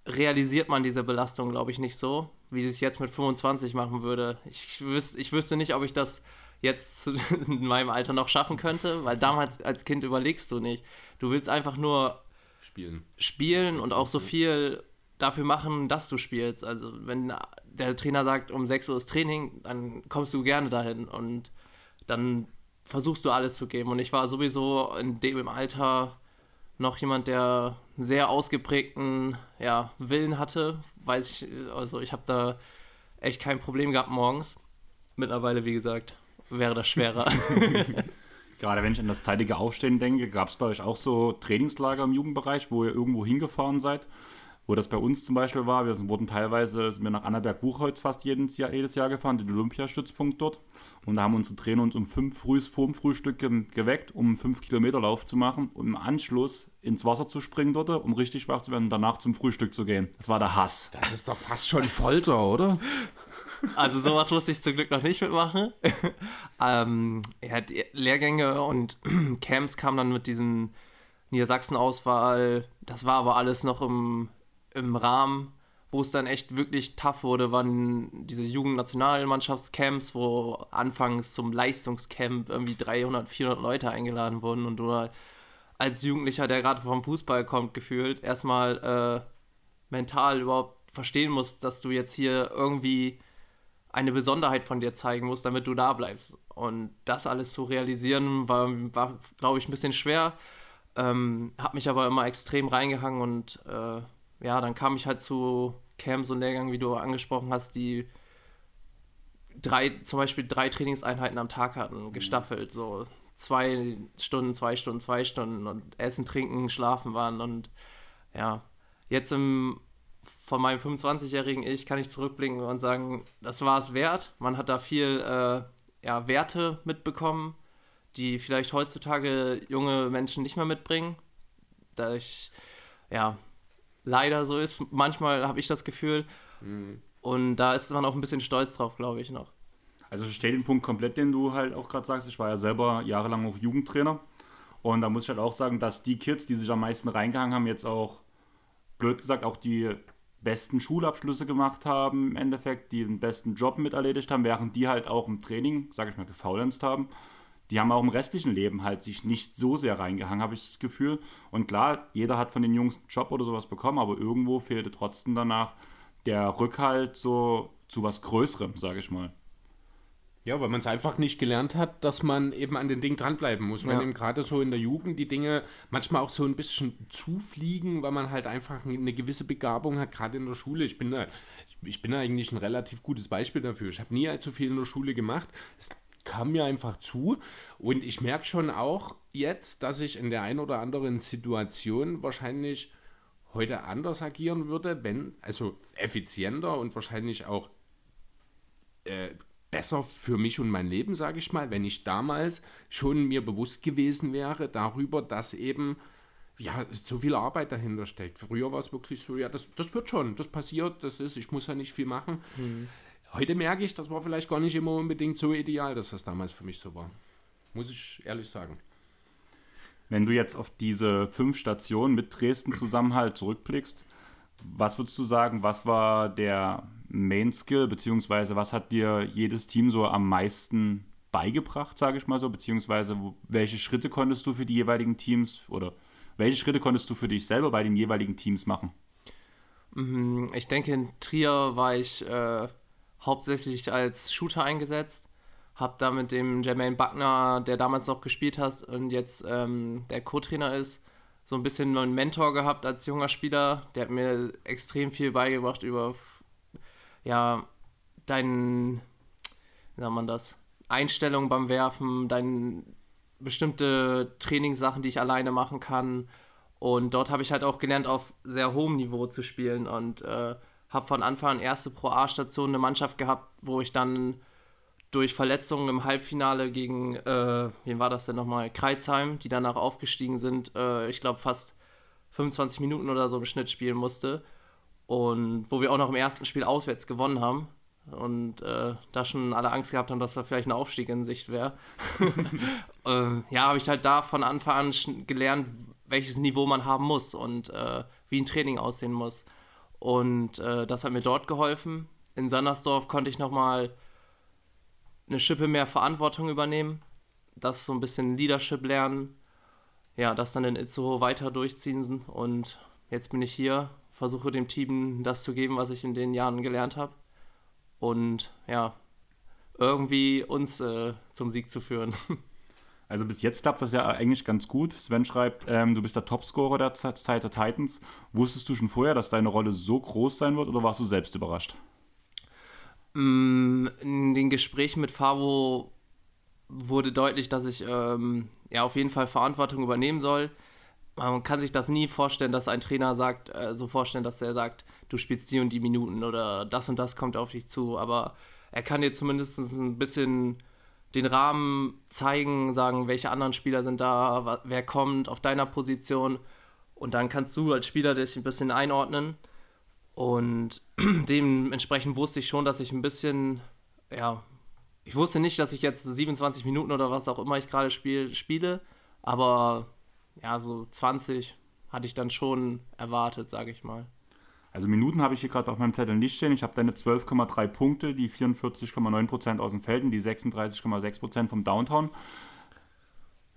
realisiert man diese Belastung, glaube ich, nicht so, wie sie es jetzt mit 25 machen würde. Ich, wüs ich wüsste nicht, ob ich das jetzt in meinem Alter noch schaffen könnte, weil damals als Kind überlegst du nicht. Du willst einfach nur spielen, spielen und auch so viel dafür machen, dass du spielst. Also wenn der Trainer sagt, um 6 Uhr ist Training, dann kommst du gerne dahin und dann versuchst du alles zu geben. Und ich war sowieso in dem Alter noch jemand, der einen sehr ausgeprägten ja, Willen hatte. Weiß ich, also ich habe da echt kein Problem gehabt morgens. Mittlerweile, wie gesagt, wäre das schwerer. Gerade wenn ich an das zeitige Aufstehen denke, gab es bei euch auch so Trainingslager im Jugendbereich, wo ihr irgendwo hingefahren seid? Wo das bei uns zum Beispiel war. Wir wurden teilweise sind wir nach Annaberg-Buchholz fast jedes Jahr, jedes Jahr gefahren, den Olympiastützpunkt dort. Und da haben unsere Trainer uns um fünf früh vorm Frühstück ge geweckt, um einen fünf Kilometer Lauf zu machen und im Anschluss ins Wasser zu springen dort, um richtig wach zu werden und danach zum Frühstück zu gehen. Das war der Hass. Das ist doch fast schon Folter, oder? Also sowas musste ich zum Glück noch nicht mitmachen. ähm, ja, die Lehrgänge und Camps kamen dann mit diesen Niedersachsen-Auswahl. Das war aber alles noch im, im Rahmen. Wo es dann echt wirklich tough wurde, waren diese Jugendnationalmannschaftscamps, wo anfangs zum Leistungscamp irgendwie 300, 400 Leute eingeladen wurden und du als Jugendlicher, der gerade vom Fußball kommt, gefühlt erstmal äh, mental überhaupt verstehen musst, dass du jetzt hier irgendwie eine Besonderheit von dir zeigen musst, damit du da bleibst. Und das alles zu realisieren, war, war glaube ich, ein bisschen schwer. Ähm, hab mich aber immer extrem reingehangen und äh, ja, dann kam ich halt zu Camps und Lehrgängen, wie du angesprochen hast, die drei, zum Beispiel drei Trainingseinheiten am Tag hatten, gestaffelt, so zwei Stunden, zwei Stunden, zwei Stunden und Essen, Trinken, Schlafen waren und ja, jetzt im von meinem 25-jährigen Ich kann ich zurückblicken und sagen, das war es wert. Man hat da viel äh, ja, Werte mitbekommen, die vielleicht heutzutage junge Menschen nicht mehr mitbringen. Da ich, ja, leider so ist. Manchmal habe ich das Gefühl. Mhm. Und da ist man auch ein bisschen stolz drauf, glaube ich, noch. Also ich verstehe den Punkt komplett, den du halt auch gerade sagst. Ich war ja selber jahrelang auch Jugendtrainer. Und da muss ich halt auch sagen, dass die Kids, die sich am meisten reingehangen haben, jetzt auch, blöd gesagt, auch die besten Schulabschlüsse gemacht haben, im Endeffekt, die den besten Job mit erledigt haben, während die halt auch im Training, sage ich mal, gefaulenzt haben. Die haben auch im restlichen Leben halt sich nicht so sehr reingehangen, habe ich das Gefühl. Und klar, jeder hat von den Jungs einen Job oder sowas bekommen, aber irgendwo fehlte trotzdem danach der Rückhalt so zu was Größerem, sage ich mal. Ja, weil man es einfach nicht gelernt hat, dass man eben an den Dingen dranbleiben muss. Ja. Wenn eben gerade so in der Jugend die Dinge manchmal auch so ein bisschen zufliegen, weil man halt einfach eine gewisse Begabung hat, gerade in der Schule. Ich bin da, ich bin eigentlich ein relativ gutes Beispiel dafür. Ich habe nie allzu viel in der Schule gemacht. Es kam mir einfach zu und ich merke schon auch jetzt, dass ich in der einen oder anderen Situation wahrscheinlich heute anders agieren würde, wenn, also effizienter und wahrscheinlich auch äh, besser für mich und mein Leben, sage ich mal, wenn ich damals schon mir bewusst gewesen wäre darüber, dass eben ja, so viel Arbeit dahinter steckt. Früher war es wirklich so, ja, das, das wird schon, das passiert, das ist, ich muss ja nicht viel machen. Mhm. Heute merke ich, das war vielleicht gar nicht immer unbedingt so ideal, dass das damals für mich so war. Muss ich ehrlich sagen. Wenn du jetzt auf diese fünf Stationen mit Dresden Zusammenhalt zurückblickst, was würdest du sagen, was war der Main Skill, beziehungsweise was hat dir jedes Team so am meisten beigebracht, sage ich mal so, beziehungsweise welche Schritte konntest du für die jeweiligen Teams oder welche Schritte konntest du für dich selber bei den jeweiligen Teams machen? Mhm, ich denke, in Trier war ich äh, hauptsächlich als Shooter eingesetzt. Hab da mit dem Jermaine Buckner, der damals noch gespielt hat und jetzt ähm, der Co-Trainer ist, so ein bisschen einen Mentor gehabt als junger Spieler. Der hat mir extrem viel beigebracht über ja, dein, wie sagt man das, Einstellung beim Werfen, deine bestimmte Trainingssachen, die ich alleine machen kann. Und dort habe ich halt auch gelernt, auf sehr hohem Niveau zu spielen und äh, habe von Anfang an erste Pro A-Station eine Mannschaft gehabt, wo ich dann durch Verletzungen im Halbfinale gegen, äh, wen war das denn nochmal, Kreuzheim, die danach aufgestiegen sind, äh, ich glaube fast 25 Minuten oder so im Schnitt spielen musste. Und wo wir auch noch im ersten Spiel auswärts gewonnen haben. Und äh, da schon alle Angst gehabt haben, dass da vielleicht ein Aufstieg in Sicht wäre. äh, ja, habe ich halt da von Anfang an gelernt, welches Niveau man haben muss und äh, wie ein Training aussehen muss. Und äh, das hat mir dort geholfen. In Sandersdorf konnte ich nochmal eine Schippe mehr Verantwortung übernehmen, das so ein bisschen Leadership lernen, ja, das dann in Itzehoe weiter durchziehen und jetzt bin ich hier versuche dem Team das zu geben, was ich in den Jahren gelernt habe. Und ja, irgendwie uns äh, zum Sieg zu führen. Also bis jetzt klappt das ja eigentlich ganz gut. Sven schreibt, ähm, du bist der Topscorer der Zeit der Titans. Wusstest du schon vorher, dass deine Rolle so groß sein wird oder warst du selbst überrascht? Mm, in den Gesprächen mit Favo wurde deutlich, dass ich ähm, ja auf jeden Fall Verantwortung übernehmen soll man kann sich das nie vorstellen, dass ein Trainer sagt, äh, so vorstellen, dass er sagt, du spielst die und die Minuten oder das und das kommt auf dich zu. Aber er kann dir zumindest ein bisschen den Rahmen zeigen, sagen, welche anderen Spieler sind da, wer kommt auf deiner Position. Und dann kannst du als Spieler dich ein bisschen einordnen. Und dementsprechend wusste ich schon, dass ich ein bisschen, ja, ich wusste nicht, dass ich jetzt 27 Minuten oder was auch immer ich gerade spiel, spiele, aber ja, so 20 hatte ich dann schon erwartet, sage ich mal. Also Minuten habe ich hier gerade auf meinem Zettel nicht stehen. Ich habe deine 12,3 Punkte, die 44,9% aus dem Feld und die 36,6% vom Downtown.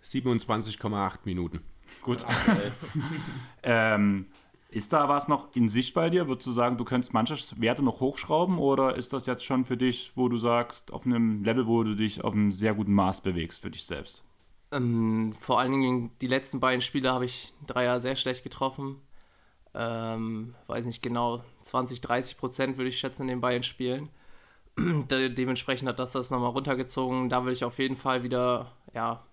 27,8 Minuten. Gut. ähm, ist da was noch in Sicht bei dir? Würdest du sagen, du könntest manche Werte noch hochschrauben oder ist das jetzt schon für dich, wo du sagst, auf einem Level, wo du dich auf einem sehr guten Maß bewegst für dich selbst? Ähm, vor allen Dingen die letzten beiden Spiele habe ich Dreier sehr schlecht getroffen. Ähm, weiß nicht genau, 20, 30 Prozent würde ich schätzen in den beiden Spielen. De dementsprechend hat das das nochmal runtergezogen. Da will ich auf jeden Fall wieder ja,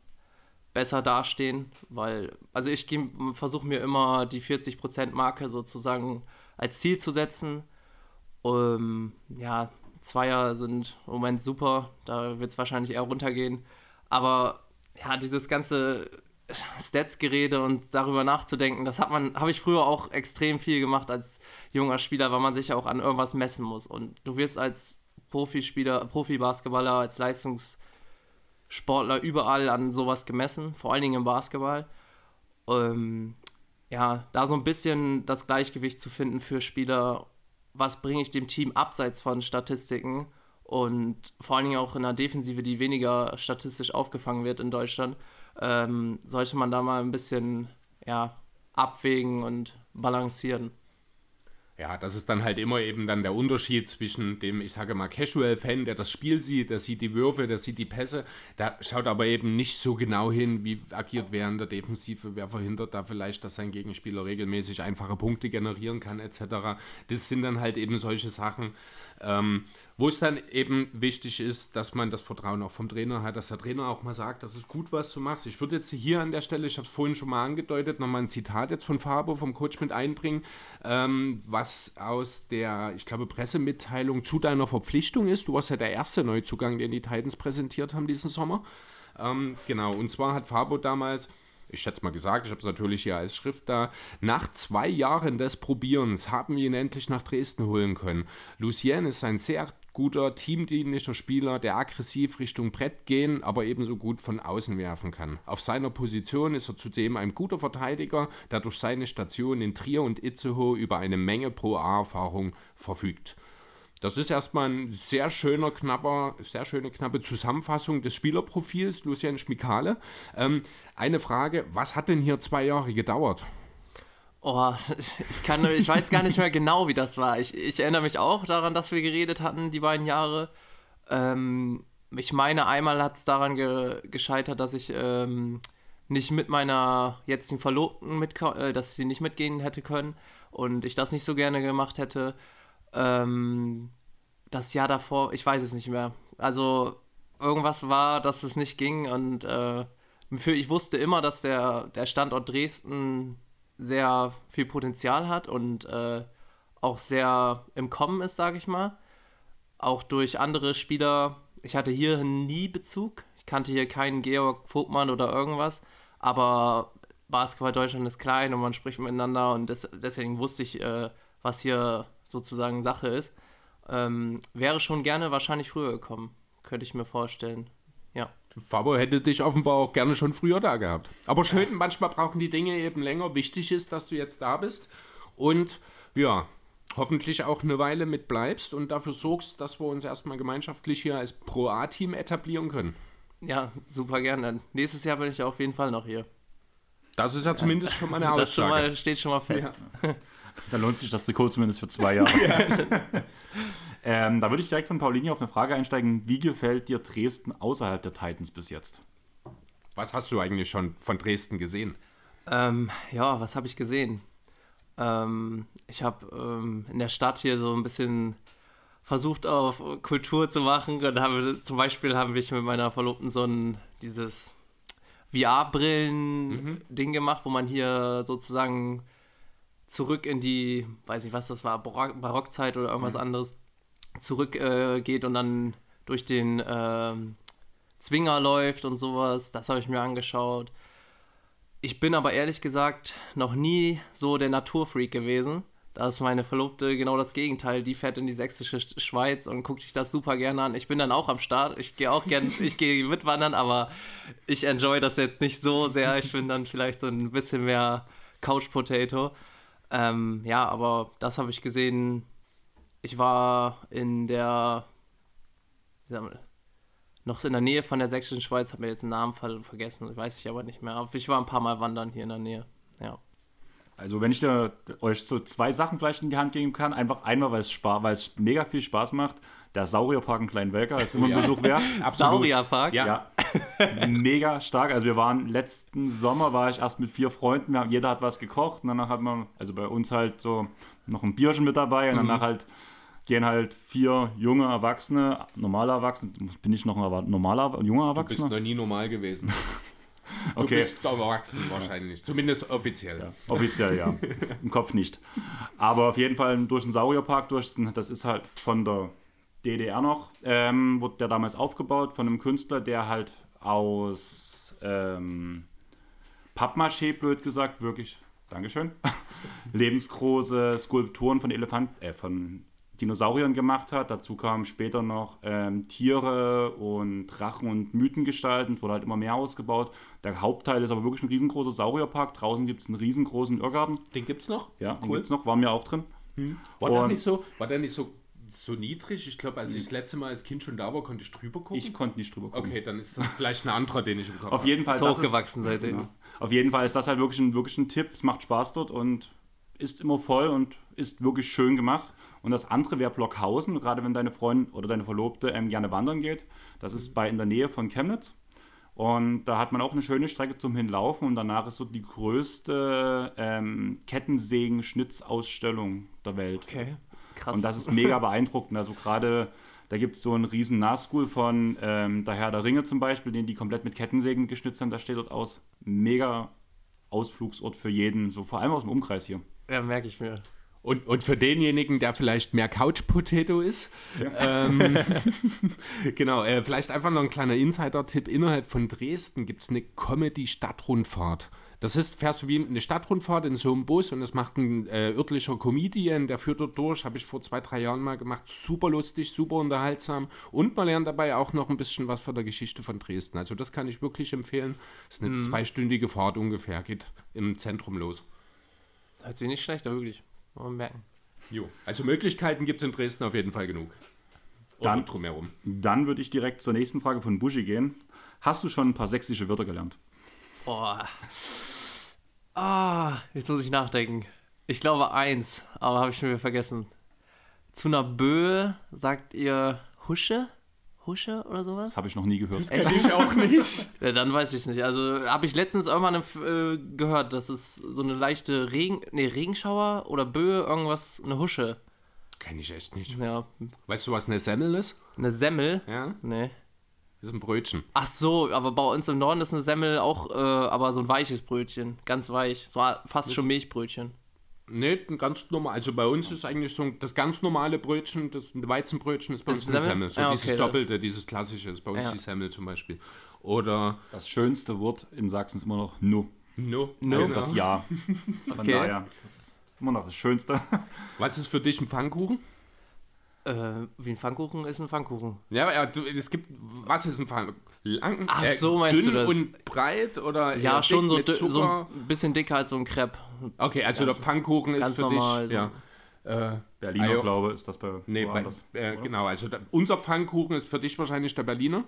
besser dastehen, weil, also ich versuche mir immer die 40%-Marke sozusagen als Ziel zu setzen. Ähm, ja, Zweier sind im Moment super, da wird es wahrscheinlich eher runtergehen. Aber ja, dieses ganze Stats-Gerede und darüber nachzudenken, das hat man, habe ich früher auch extrem viel gemacht als junger Spieler, weil man sich ja auch an irgendwas messen muss. Und du wirst als Profispieler, Profi-Basketballer, als Leistungs- Sportler überall an sowas gemessen, vor allen Dingen im Basketball. Ähm, ja, da so ein bisschen das Gleichgewicht zu finden für Spieler, was bringe ich dem Team abseits von Statistiken und vor allen Dingen auch in einer Defensive, die weniger statistisch aufgefangen wird in Deutschland, ähm, sollte man da mal ein bisschen ja, abwägen und balancieren. Ja, das ist dann halt immer eben dann der Unterschied zwischen dem, ich sage mal, Casual-Fan, der das Spiel sieht, der sieht die Würfe, der sieht die Pässe, der schaut aber eben nicht so genau hin, wie agiert während der Defensive, wer verhindert da vielleicht, dass sein Gegenspieler regelmäßig einfache Punkte generieren kann, etc. Das sind dann halt eben solche Sachen, ähm, wo es dann eben wichtig ist, dass man das Vertrauen auch vom Trainer hat, dass der Trainer auch mal sagt, das ist gut, was du machst. Ich würde jetzt hier an der Stelle, ich habe es vorhin schon mal angedeutet, nochmal ein Zitat jetzt von Fabo, vom Coach mit einbringen, ähm, was aus der, ich glaube, Pressemitteilung zu deiner Verpflichtung ist. Du warst ja der erste Neuzugang, den die Titans präsentiert haben diesen Sommer. Ähm, genau, und zwar hat Fabo damals ich schätze mal gesagt, ich habe es natürlich hier als Schrift da. Nach zwei Jahren des Probierens haben wir ihn endlich nach Dresden holen können. Lucien ist ein sehr guter, teamdienlicher Spieler, der aggressiv Richtung Brett gehen, aber ebenso gut von außen werfen kann. Auf seiner Position ist er zudem ein guter Verteidiger, der durch seine Station in Trier und Itzehoe über eine Menge Pro-A-Erfahrung verfügt. Das ist erstmal ein sehr schöner, knapper, sehr schöne, knappe Zusammenfassung des Spielerprofils Lucien Schmikale. Ähm, eine Frage, was hat denn hier zwei Jahre gedauert? Oh, ich, kann, ich weiß gar nicht mehr genau, wie das war. Ich, ich erinnere mich auch daran, dass wir geredet hatten, die beiden Jahre. Ähm, ich meine, einmal hat es daran ge gescheitert, dass ich ähm, nicht mit meiner jetzigen Verlobten mit, äh, dass sie nicht mitgehen hätte können und ich das nicht so gerne gemacht hätte. Ähm, das Jahr davor, ich weiß es nicht mehr. Also irgendwas war, dass es nicht ging und äh, für, ich wusste immer, dass der, der Standort Dresden sehr viel Potenzial hat und äh, auch sehr im Kommen ist, sage ich mal. Auch durch andere Spieler. Ich hatte hier nie Bezug. Ich kannte hier keinen Georg Vogtmann oder irgendwas. Aber Basketball Deutschland ist klein und man spricht miteinander und des, deswegen wusste ich, äh, was hier sozusagen Sache ist. Ähm, wäre schon gerne wahrscheinlich früher gekommen, könnte ich mir vorstellen. Ja. Fabo hätte dich offenbar auch gerne schon früher da gehabt. Aber schön, manchmal brauchen die Dinge eben länger. Wichtig ist, dass du jetzt da bist und ja, hoffentlich auch eine Weile mit bleibst und dafür sorgst, dass wir uns erstmal gemeinschaftlich hier als Pro-A-Team etablieren können. Ja, super gerne. Nächstes Jahr bin ich auf jeden Fall noch hier. Das ist ja zumindest schon mal eine Aussage. Das schon mal, steht schon mal fest. Ja. Da lohnt sich das Trikot zumindest für zwei Jahre. ähm, da würde ich direkt von Paulini auf eine Frage einsteigen. Wie gefällt dir Dresden außerhalb der Titans bis jetzt? Was hast du eigentlich schon von Dresden gesehen? Ähm, ja, was habe ich gesehen? Ähm, ich habe ähm, in der Stadt hier so ein bisschen versucht auf Kultur zu machen und habe zum Beispiel haben wir mit meiner Verlobten so ein dieses VR-Brillen-Ding gemacht, wo man hier sozusagen zurück in die, weiß ich was das war, Barock Barockzeit oder irgendwas anderes, zurückgeht äh, und dann durch den ähm, Zwinger läuft und sowas. Das habe ich mir angeschaut. Ich bin aber ehrlich gesagt noch nie so der Naturfreak gewesen. Da ist meine Verlobte genau das Gegenteil. Die fährt in die sächsische Sch- Schweiz und guckt sich das super gerne an. Ich bin dann auch am Start. Ich gehe auch gern, ich gehe mitwandern, aber ich enjoy das jetzt nicht so sehr. Ich bin dann vielleicht so ein bisschen mehr Couch Potato. Ähm, ja, aber das habe ich gesehen. Ich war in der, wie sagen wir, noch in der Nähe von der sächsischen Schweiz, habe mir jetzt den Namen ver vergessen, weiß ich aber nicht mehr. Aber ich war ein paar Mal wandern hier in der Nähe. Ja. Also wenn ich dir, euch so zwei Sachen vielleicht in die Hand geben kann, einfach einmal, weil es, Spa weil es mega viel Spaß macht. Der Saurierpark in Kleinwelker ist immer ein Ja. Besuch wert. Saurierpark? Ja. Ja, mega stark. Also wir waren letzten Sommer, war ich erst mit vier Freunden, wir haben, jeder hat was gekocht und danach hat man, also bei uns halt so noch ein Bierchen mit dabei und danach halt gehen halt vier junge Erwachsene, normale Erwachsene, bin ich noch ein normaler, junger Du bist Erwachsener? noch nie normal gewesen. Du Okay. bist erwachsen wahrscheinlich. Zumindest offiziell. Ja, offiziell ja. Im Kopf nicht. Aber auf jeden Fall durch den Saurierpark, durch, den- das ist halt von der DDR noch, ähm, wurde der damals aufgebaut von einem Künstler, der halt aus ähm, Pappmaché, blöd gesagt, wirklich, Dankeschön, lebensgroße Skulpturen von Elefant, äh, von Dinosauriern gemacht hat. Dazu kamen später noch ähm, Tiere und Drachen und Mythengestalten. Es wurde halt immer mehr ausgebaut. Der Hauptteil ist aber wirklich ein riesengroßer Saurierpark. Draußen gibt es einen riesengroßen Irrgarten. Den gibt's noch? Ja, den cool. gibt's noch, waren wir auch drin. War der nicht so, war der nicht so, so niedrig? Ich glaube, als ich das letzte Mal als Kind schon da war, konnte ich drüber gucken. Ich konnte nicht drüber gucken. okay, dann ist das vielleicht ein anderer, den ich im Kopf Auf jeden Fall. Ist das hochgewachsen seitdem. Ja. Auf jeden Fall ist das halt wirklich ein, wirklich ein Tipp. Es macht Spaß dort und ist immer voll und ist wirklich schön gemacht. Und das andere wäre Blockhausen, gerade wenn deine Freundin oder deine Verlobte ähm, gerne wandern geht. Das ist bei in der Nähe von Chemnitz. Und da hat man auch eine schöne Strecke zum Hinlaufen und danach ist so die größte ähm, Kettensägen-Schnitzausstellung der Welt. Okay. Krass. Und das ist mega beeindruckend. Also gerade, da gibt es so einen riesen Nahschool von ähm, der Herr der Ringe zum Beispiel, den die komplett mit Kettensägen geschnitzt haben. Das steht dort aus. Mega Ausflugsort für jeden, so vor allem aus dem Umkreis hier. ja, merke ich mir. Und, und für denjenigen, der vielleicht mehr Couch-Potato ist, ähm, genau, äh, vielleicht einfach noch ein kleiner Insider-Tipp. Innerhalb von Dresden gibt es eine Comedy-Stadtrundfahrt. Das ist, fährst du wie eine Stadtrundfahrt in so einem Bus und das macht ein äh, örtlicher Comedian, der führt dort durch, habe ich vor zwei, drei Jahren mal gemacht. Super lustig, super unterhaltsam und man lernt dabei auch noch ein bisschen was von der Geschichte von Dresden. Also das kann ich wirklich empfehlen. Ist eine zweistündige Fahrt ungefähr, geht im Zentrum los. Hört sich nicht schlecht, aber wirklich. Mal merken. Jo. Also Möglichkeiten gibt es in Dresden auf jeden Fall genug. Dann- Und drumherum. Dann würde ich direkt zur nächsten Frage von Buschi gehen. Hast du schon ein paar sächsische Wörter gelernt? Boah. Ah, jetzt muss ich nachdenken. Ich glaube eins, aber habe ich schon wieder vergessen. Zu einer Böe sagt ihr Husche? Husche oder sowas? Das habe ich noch nie gehört. Kenn ich auch nicht. Ja, dann weiß ich es nicht. Also habe ich letztens irgendwann äh, gehört, dass es so eine leichte Regen, nee, Regenschauer oder Böe, irgendwas, eine Husche. Kenn ich echt nicht. Ja, Weißt du, was eine Semmel ist? eine Semmel. Ja. Nee. Das ist ein Brötchen. Ach so, aber bei uns im Norden ist eine Semmel auch, äh, aber so ein weiches Brötchen, ganz weich, so fast schon Milchbrötchen. Nee, ein ganz normal. Also bei uns ist eigentlich so das ganz normale Brötchen, das Weizenbrötchen ist bei Das uns ist eine Semmel? Semmel. So Ja, dieses okay, dann- Doppelte, dieses klassische ist bei uns Ja. die Semmel zum Beispiel. Oder Das schönste Wort in Sachsen ist immer noch Nu. no. No. Also das Ja. Von Okay. daher, das ist immer noch das Schönste. Was ist für dich ein Pfannkuchen? Äh, wie ein Pfannkuchen ist ein Pfannkuchen. Ja, ja du, es gibt, was ist ein Pfannkuchen? Lang, Ach so, meinst dünn du das? und breit oder Ja, eher schon dick so, so ein bisschen dicker als so ein Crepe. Okay, also der Pfannkuchen ist ganz für normal, dich, ja. Äh, Berliner, ja. glaube ist das bei nee, bei, woanders. äh, genau, also da, unser Pfannkuchen ist für dich wahrscheinlich der Berliner.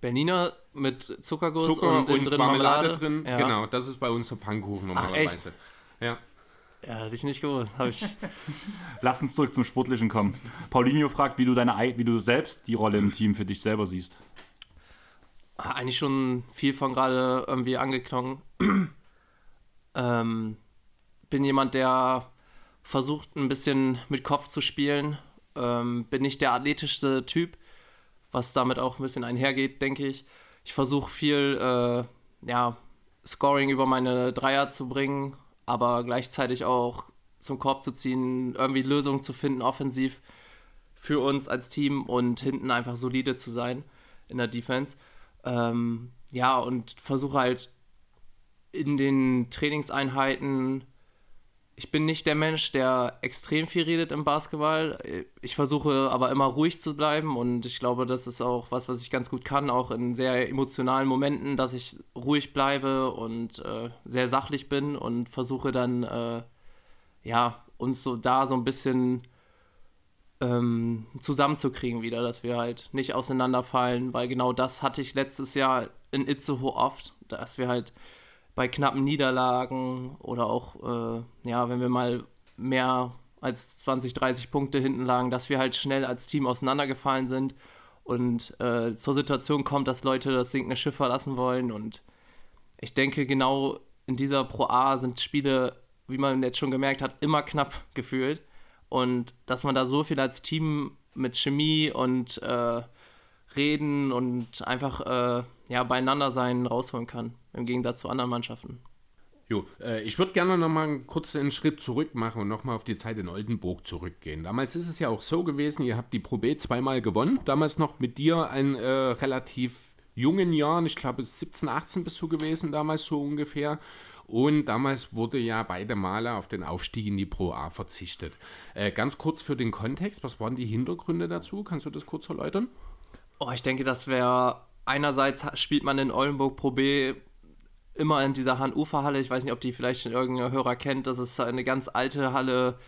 Berliner mit Zuckerguss Zucker und, und, drin Marmelade, Marmelade. drin. Ja. Genau, das ist bei uns der Pfannkuchen normalerweise. Ja. Ja, hätte ich nicht gewusst. Ich. Lass uns zurück zum Sportlichen kommen. Paulinho fragt, wie du, deine, ei- wie du selbst die Rolle im Team für dich selber siehst. Ah, Eigentlich schon viel von gerade irgendwie angeklungen. ähm, bin jemand, der versucht, ein bisschen mit Kopf zu spielen. Ähm, bin nicht der athletischste Typ, was damit auch ein bisschen einhergeht, denke ich. Ich versuche viel äh, ja, Scoring über meine Dreier zu bringen, aber gleichzeitig auch zum Korb zu ziehen, irgendwie Lösungen zu finden, offensiv für uns als Team und hinten einfach solide zu sein in der Defense. Ähm, ja, und versuche halt in den Trainingseinheiten ich bin nicht der Mensch, der extrem viel redet im Basketball. Ich versuche aber immer ruhig zu bleiben und ich glaube, das ist auch was, was ich ganz gut kann, auch in sehr emotionalen Momenten, dass ich ruhig bleibe und äh, sehr sachlich bin und versuche dann, äh, ja, uns so da so ein bisschen ähm, zusammenzukriegen wieder, dass wir halt nicht auseinanderfallen, weil genau das hatte ich letztes Jahr in Itzehoe oft, dass wir halt bei knappen Niederlagen oder auch, äh, ja, wenn wir mal mehr als 20, 30 Punkte hinten lagen, dass wir halt schnell als Team auseinandergefallen sind und äh, zur Situation kommt, dass Leute das sinkende Schiff verlassen wollen. Und ich denke, genau in dieser Pro A sind Spiele, wie man jetzt schon gemerkt hat, immer knapp gefühlt. Und dass man da so viel als Team mit Chemie und äh, Reden und einfach äh, ja, beieinander sein rausholen kann im Gegensatz zu anderen Mannschaften. Jo, äh, ich würde gerne noch mal einen kurzen Schritt zurück machen und noch mal auf die Zeit in Oldenburg zurückgehen. Damals ist es ja auch so gewesen, ihr habt die Pro B zweimal gewonnen. Damals noch mit dir ein äh, relativ jungen Jahren, ich glaube 17, 18 bist du gewesen, damals so ungefähr. Und damals wurde ja beide Male auf den Aufstieg in die Pro A verzichtet. Äh, ganz kurz für den Kontext, was waren die Hintergründe dazu? Kannst du das kurz erläutern? Oh, ich denke, das wäre einerseits spielt man in Oldenburg Pro B immer in dieser Han-Ufer-Halle. Ich weiß nicht, ob die vielleicht irgendein Hörer kennt. Das ist eine ganz alte Halle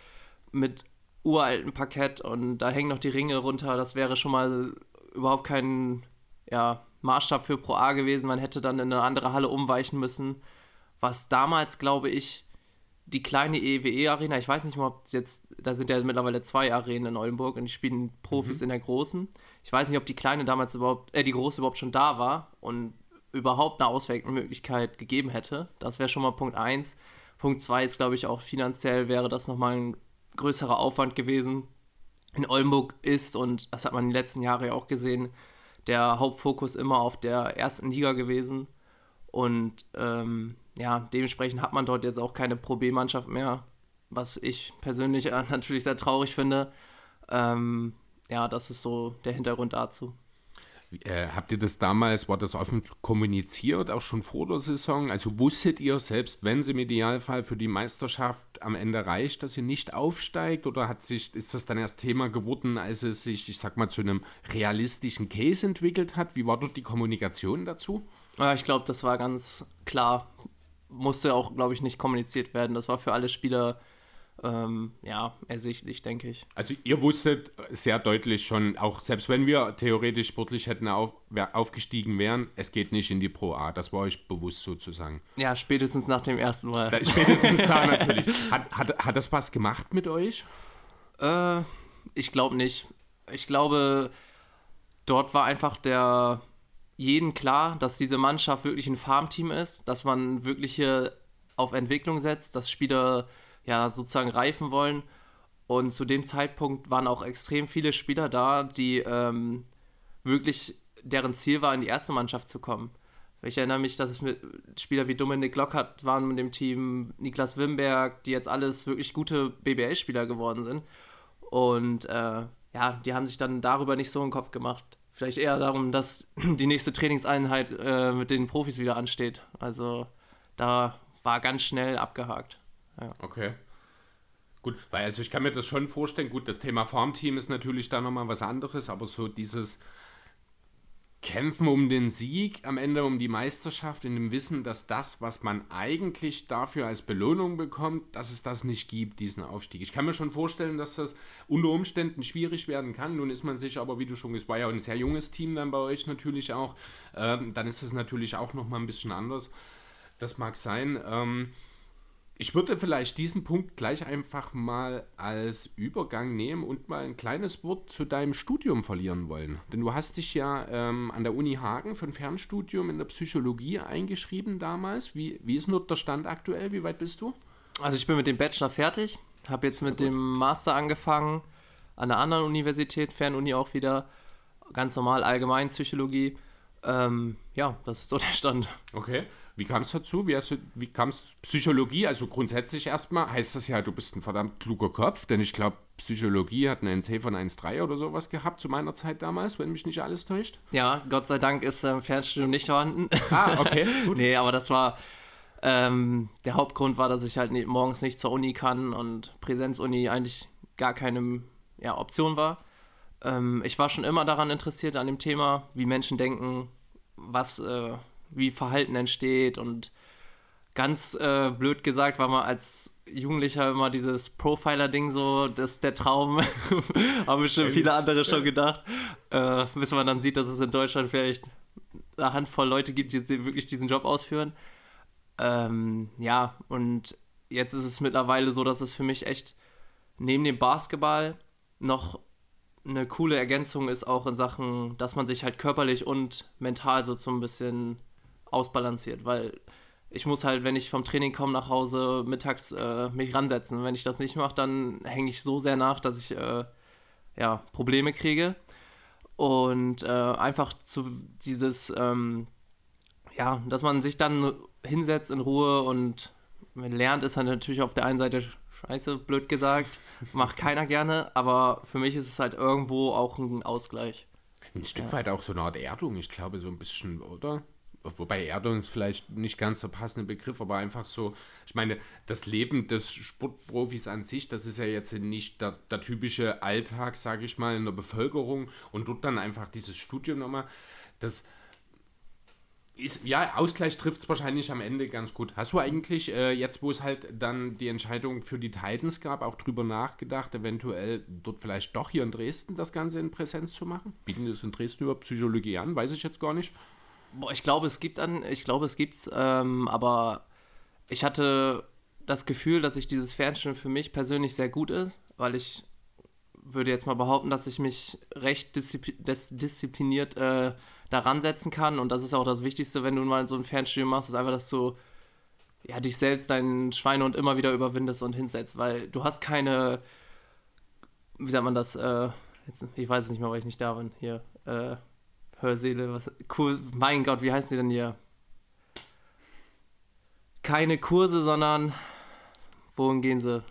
mit uraltem Parkett und da hängen noch die Ringe runter. Das wäre schon mal überhaupt kein ja, Maßstab für Pro A gewesen. Man hätte dann in eine andere Halle umweichen müssen. Was damals, glaube ich, die kleine EWE-Arena, ich weiß nicht mal, ob es jetzt, da sind ja mittlerweile zwei Arenen in Oldenburg und die spielen Profis mhm. in der großen. Ich weiß nicht, ob die kleine damals überhaupt, äh, die große überhaupt schon da war und überhaupt eine Ausweichmöglichkeit gegeben hätte. Das wäre schon mal Punkt 1. Punkt 2 ist, glaube ich, auch finanziell wäre das nochmal ein größerer Aufwand gewesen. In Oldenburg ist, und das hat man in den letzten Jahren ja auch gesehen, der Hauptfokus immer auf der ersten Liga gewesen. Und ähm, ja, dementsprechend hat man dort jetzt auch keine Pro B-Mannschaft mehr, was ich persönlich natürlich sehr traurig finde. Ähm, ja, das ist so der Hintergrund dazu. Äh, habt ihr das damals, war das offen kommuniziert, auch schon vor der Saison? Also wusstet ihr selbst, wenn es im Idealfall für die Meisterschaft am Ende reicht, dass ihr nicht aufsteigt? Oder hat sich, ist das dann erst Thema geworden, als es sich, ich sag mal, zu einem realistischen Case entwickelt hat? Wie war dort die Kommunikation dazu? Ja, ich glaube, das war ganz klar. Musste auch, glaube ich, nicht kommuniziert werden. Das war für alle Spieler ähm, ja, ersichtlich, denke ich. Also ihr wusstet sehr deutlich schon, auch selbst wenn wir theoretisch sportlich hätten auf, aufgestiegen wären, es geht nicht in die Pro A. Das war euch bewusst sozusagen. Ja, spätestens nach dem ersten Mal. Spätestens da natürlich. Hat, hat, hat das was gemacht mit euch? Äh, ich glaube nicht. Ich glaube, dort war einfach der jeden klar, dass diese Mannschaft wirklich ein Farmteam ist, dass man wirklich hier auf Entwicklung setzt, dass Spieler ja sozusagen reifen wollen. Und zu dem Zeitpunkt waren auch extrem viele Spieler da, die ähm, wirklich deren Ziel war, in die erste Mannschaft zu kommen. Ich erinnere mich, dass es mit Spieler wie Dominik Lockert waren mit dem Team, Niklas Wimberg, die jetzt alles wirklich gute BBL-Spieler geworden sind. Und äh, ja, die haben sich dann darüber nicht so einen Kopf gemacht. Vielleicht eher darum, dass die nächste Trainingseinheit äh, mit den Profis wieder ansteht. Also da war ganz schnell abgehakt. Ja. Okay. Gut, weil also ich kann mir das schon vorstellen, gut, das Thema Farmteam ist natürlich da nochmal was anderes, aber so dieses Kämpfen um den Sieg, am Ende um die Meisterschaft, in dem Wissen, dass das, was man eigentlich dafür als Belohnung bekommt, dass es das nicht gibt, diesen Aufstieg. Ich kann mir schon vorstellen, dass das unter Umständen schwierig werden kann. Nun ist man sich aber, wie du schon gesagt hast, war ja ein sehr junges Team dann bei euch natürlich auch. Ähm, dann ist es natürlich auch nochmal ein bisschen anders. Das mag sein. Ähm, ich würde vielleicht diesen Punkt gleich einfach mal als Übergang nehmen und mal ein kleines Wort zu deinem Studium verlieren wollen. Denn du hast dich ja ähm, an der Uni Hagen für ein Fernstudium in der Psychologie eingeschrieben damals. Wie, wie ist nur der Stand aktuell? Wie weit bist du? Also ich bin mit dem Bachelor fertig, habe jetzt mit dem Master angefangen, an einer anderen Universität, Fernuni auch wieder, ganz normal Allgemeinpsychologie. Ähm, ja, das ist so der Stand. Okay. Wie kam es dazu? Wie, hast du, wie kam es Psychologie? Also grundsätzlich erstmal heißt das ja, du bist ein verdammt kluger Kopf, denn ich glaube, Psychologie hat einen NC von 1,3 oder sowas gehabt zu meiner Zeit damals, wenn mich nicht alles täuscht. Ja, Gott sei Dank ist ähm, Fernstudium nicht vorhanden. Ah, okay. Gut. nee, aber das war ähm, der Hauptgrund war, dass ich halt nie, morgens nicht zur Uni kann und Präsenzuni eigentlich gar keine ja, Option war. Ähm, ich war schon immer daran interessiert an dem Thema, wie Menschen denken, was, äh, wie Verhalten entsteht und ganz äh, blöd gesagt war man als Jugendlicher immer dieses Profiler-Ding so, das ist der Traum. Haben bestimmt viele andere schon gedacht. Äh, bis man dann sieht, dass es in Deutschland vielleicht eine Handvoll Leute gibt, die wirklich diesen Job ausführen. Ähm, ja, und jetzt ist es mittlerweile so, dass es für mich echt neben dem Basketball noch eine coole Ergänzung ist, auch in Sachen, dass man sich halt körperlich und mental so so ein bisschen ausbalanciert, weil ich muss halt, wenn ich vom Training komme nach Hause, mittags äh, mich ransetzen. Wenn ich das nicht mache, dann hänge ich so sehr nach, dass ich äh, ja, Probleme kriege. Und äh, einfach zu dieses, ähm, ja, dass man sich dann hinsetzt in Ruhe und lernt, ist halt natürlich auf der einen Seite scheiße, blöd gesagt. Macht keiner gerne, aber für mich ist es halt irgendwo auch ein Ausgleich. Ein Stück weit auch so eine Art Erdung, ich glaube, so ein bisschen, oder? Wobei Erdung ist vielleicht nicht ganz der passende Begriff, aber einfach so, ich meine, das Leben des Sportprofis an sich, das ist ja jetzt nicht der, der typische Alltag, sage ich mal, in der Bevölkerung und dort dann einfach dieses Studium nochmal, das ist, ja, Ausgleich trifft es wahrscheinlich am Ende ganz gut. Hast du eigentlich, äh, jetzt wo es halt dann die Entscheidung für die Titans gab, auch drüber nachgedacht, eventuell dort vielleicht doch hier in Dresden das Ganze in Präsenz zu machen? Bieten das in Dresden über Psychologie an? Weiß ich jetzt gar nicht. Boah, ich glaube, es gibt an, ich glaube, es gibt's, ähm, aber ich hatte das Gefühl, dass sich dieses Fernstudium für mich persönlich sehr gut ist, weil ich würde jetzt mal behaupten, dass ich mich recht disziplin diszipliniert äh, daran setzen kann. Und das ist auch das Wichtigste, wenn du mal so ein Fernstudium machst, ist einfach, dass du ja, dich selbst, deinen Schweinehund immer wieder überwindest und hinsetzt, weil du hast keine, wie sagt man das, äh, jetzt, ich weiß es nicht mehr, weil ich nicht da bin, hier, äh, Hörseele, was, cool, mein Gott, wie heißen die denn hier? Keine Kurse, sondern, wohin gehen sie?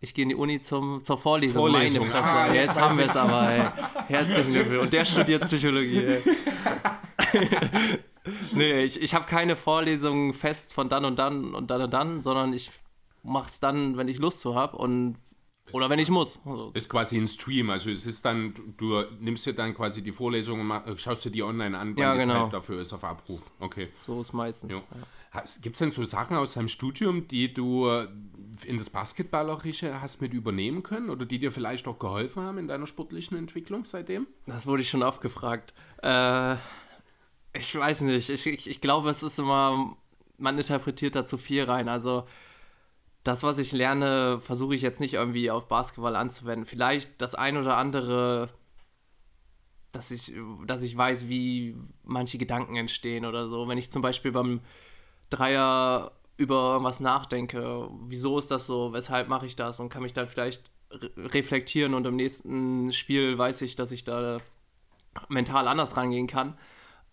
Ich gehe in die Uni zum, zur Vorlesung. Vorlesung. Meine Fresse. Ah, jetzt jetzt haben wir es aber, ey. Herzlichen Glückwunsch. Und der studiert Psychologie, ey. nee, ich, ich habe keine Vorlesungen fest von dann und dann und dann und dann, sondern ich mache es dann, wenn ich Lust zu habe und oder wenn ich muss. Also, Ist quasi ein Stream, also es ist dann, du nimmst dir dann quasi die Vorlesung und mach, schaust dir die online an, Ja, genau. Zeit dafür ist auf Abruf. Okay. so ist meistens. Ja. Ja. Gibt es denn so Sachen aus deinem Studium, die du äh, in das Basketballerische hast mit übernehmen können oder die dir vielleicht auch geholfen haben in deiner sportlichen Entwicklung seitdem? Das wurde ich schon oft gefragt. Äh, ich weiß nicht. Ich, ich, ich glaube, es ist immer, man interpretiert da zu viel rein. Also das, was ich lerne, versuche ich jetzt nicht irgendwie auf Basketball anzuwenden. Vielleicht das ein oder andere, dass ich, dass ich weiß, wie manche Gedanken entstehen oder so. Wenn ich zum Beispiel beim Dreier über irgendwas nachdenke, wieso ist das so, weshalb mache ich das und kann mich dann vielleicht re reflektieren und im nächsten Spiel weiß ich, dass ich da mental anders rangehen kann.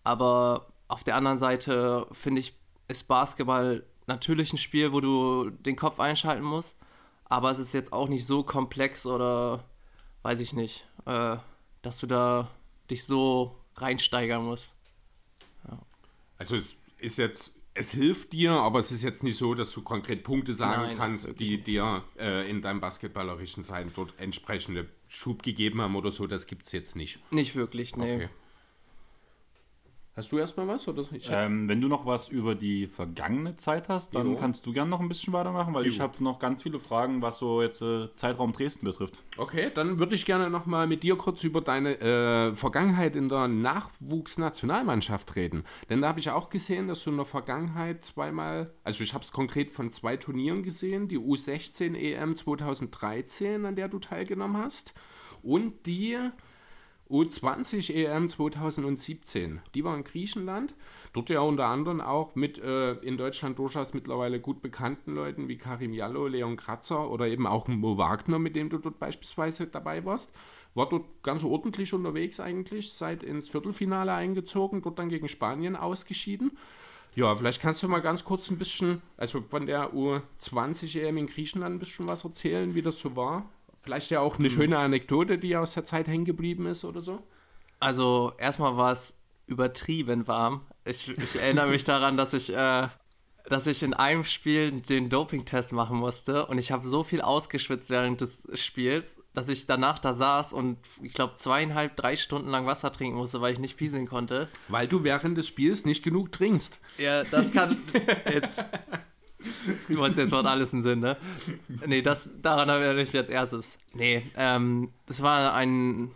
Aber auf der anderen Seite finde ich, ist Basketball natürlich ein Spiel, wo du den Kopf einschalten musst. Aber es ist jetzt auch nicht so komplex oder weiß ich nicht, äh, dass du da dich so reinsteigern musst. Also es ist jetzt, es hilft dir, aber es ist jetzt nicht so, dass du konkret Punkte sagen Nein, kannst, die dir äh, in deinem basketballerischen Sein dort entsprechende Schub gegeben haben oder so. Das gibt es jetzt nicht. Nicht wirklich, nee. Okay. Hast du erstmal was? Oder? Ich Ähm, wenn du noch was über die vergangene Zeit hast, dann Jo. kannst du gerne noch ein bisschen weitermachen, weil ich Jo. habe noch ganz viele Fragen, was so jetzt äh, Zeitraum Dresden betrifft. Okay, dann würde ich gerne nochmal mit dir kurz über deine äh, Vergangenheit in der Nachwuchsnationalmannschaft reden. Denn da habe ich auch gesehen, dass du in der Vergangenheit zweimal, also ich habe es konkret von zwei Turnieren gesehen, die U16 EM 2013, an der du teilgenommen hast, und die U20 EM 2017. Die war in Griechenland. Dort ja unter anderem auch mit äh, in Deutschland durchaus mittlerweile gut bekannten Leuten wie Karim Jallo, Leon Kratzer oder eben auch Mo Wagner, mit dem du dort beispielsweise dabei warst. War dort ganz ordentlich unterwegs eigentlich, seit ins Viertelfinale eingezogen, dort dann gegen Spanien ausgeschieden. Ja, vielleicht kannst du mal ganz kurz ein bisschen, also von der U20 EM in Griechenland ein bisschen was erzählen, wie das so war. Vielleicht ja auch eine Hm. schöne Anekdote, die aus der Zeit hängen geblieben ist oder so. Also erstmal war es übertrieben warm. Ich, ich erinnere mich daran, dass ich, äh, dass ich in einem Spiel den Dopingtest machen musste und ich habe so viel ausgeschwitzt während des Spiels, dass ich danach da saß und ich glaube zweieinhalb, drei Stunden lang Wasser trinken musste, weil ich nicht pieseln konnte. Weil du während des Spiels nicht genug trinkst. Ja, das kann jetzt. Du meinst, jetzt macht alles einen Sinn, ne? Nee, das, daran erinnere ich mich als erstes. Nee, ähm, das war ein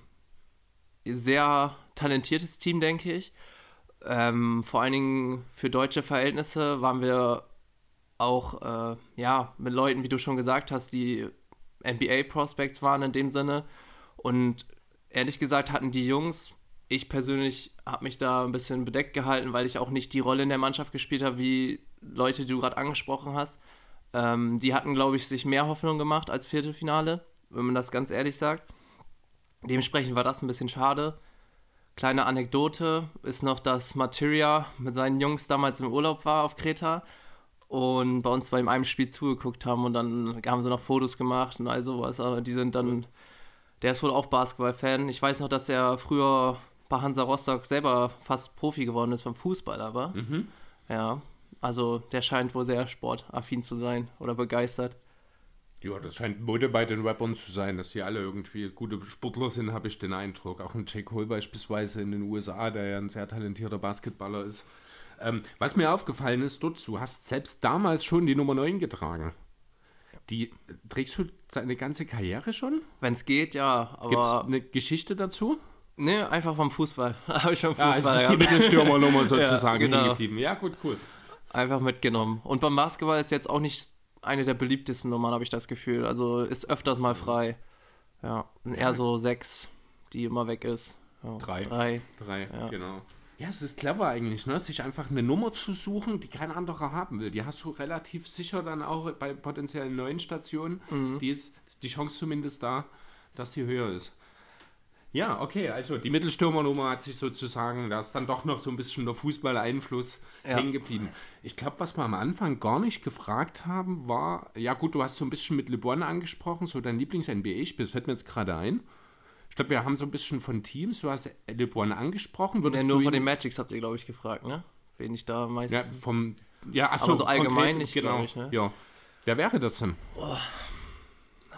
sehr talentiertes Team, denke ich. Ähm, vor allen Dingen für deutsche Verhältnisse waren wir auch, äh, ja, mit Leuten, wie du schon gesagt hast, die NBA-Prospects waren in dem Sinne. Und ehrlich gesagt hatten die Jungs, ich persönlich habe mich da ein bisschen bedeckt gehalten, weil ich auch nicht die Rolle in der Mannschaft gespielt habe, wie Leute, die du gerade angesprochen hast. Ähm, die hatten, glaube ich, sich mehr Hoffnung gemacht als Viertelfinale, wenn man das ganz ehrlich sagt. Dementsprechend war das ein bisschen schade. Kleine Anekdote ist noch, dass Materia mit seinen Jungs damals im Urlaub war auf Kreta und bei uns bei einem Spiel zugeguckt haben und dann haben sie noch Fotos gemacht und all sowas. Aber die sind dann, der ist wohl auch Basketball-Fan. Ich weiß noch, dass er früher bei Hansa Rostock selber fast Profi geworden ist vom Fußball, aber ja, also der scheint wohl sehr sportaffin zu sein oder begeistert. Ja, das scheint Mode bei den Rappern zu sein, dass sie alle irgendwie gute Sportler sind, habe ich den Eindruck. Auch ein J. Cole beispielsweise in den USA, der ja ein sehr talentierter Basketballer ist. Ähm, was mir aufgefallen ist, dort, du hast selbst damals schon die Nummer 9 getragen. Die trägst du seine ganze Karriere schon? Wenn es geht, ja, Gibt es eine Geschichte dazu? Ne, einfach vom Fußball. Habe ich vom Ja, Fußball es ist die. Mittelstürmernummer sozusagen genau. hängen geblieben. Ja, gut, cool. einfach mitgenommen. Und beim Basketball ist jetzt auch nicht eine der beliebtesten Nummern, habe ich das Gefühl. Also ist öfters mal frei. Ja, und eher so sechs, die immer weg ist. Ja, Drei. Drei. Drei, genau. Ja, es ist clever eigentlich, ne? sich einfach eine Nummer zu suchen, die kein anderer haben will. Die hast du relativ sicher dann auch bei potenziellen neuen Stationen. Die ist die Chance zumindest da, dass sie höher ist. Ja, okay, also die Mittelstürmernummer hat sich sozusagen, da ist dann doch noch so ein bisschen der Fußball-Einfluss Ja. hängen geblieben. Ich glaube, was wir am Anfang gar nicht gefragt haben, war, ja gut, du hast so ein bisschen mit LeBron angesprochen, so dein Lieblings-NBA-Spiel, das fällt mir jetzt gerade ein. Ich glaube, wir haben so ein bisschen von Teams, du hast LeBron angesprochen. Würdest Ja, nur du von den Magics habt ihr, glaube ich, gefragt, ne? Wen ich da meistens. Ja, vom. Ja, ach so konkret, allgemein nicht, genau. ich, ne? Ja. Wer wäre das denn?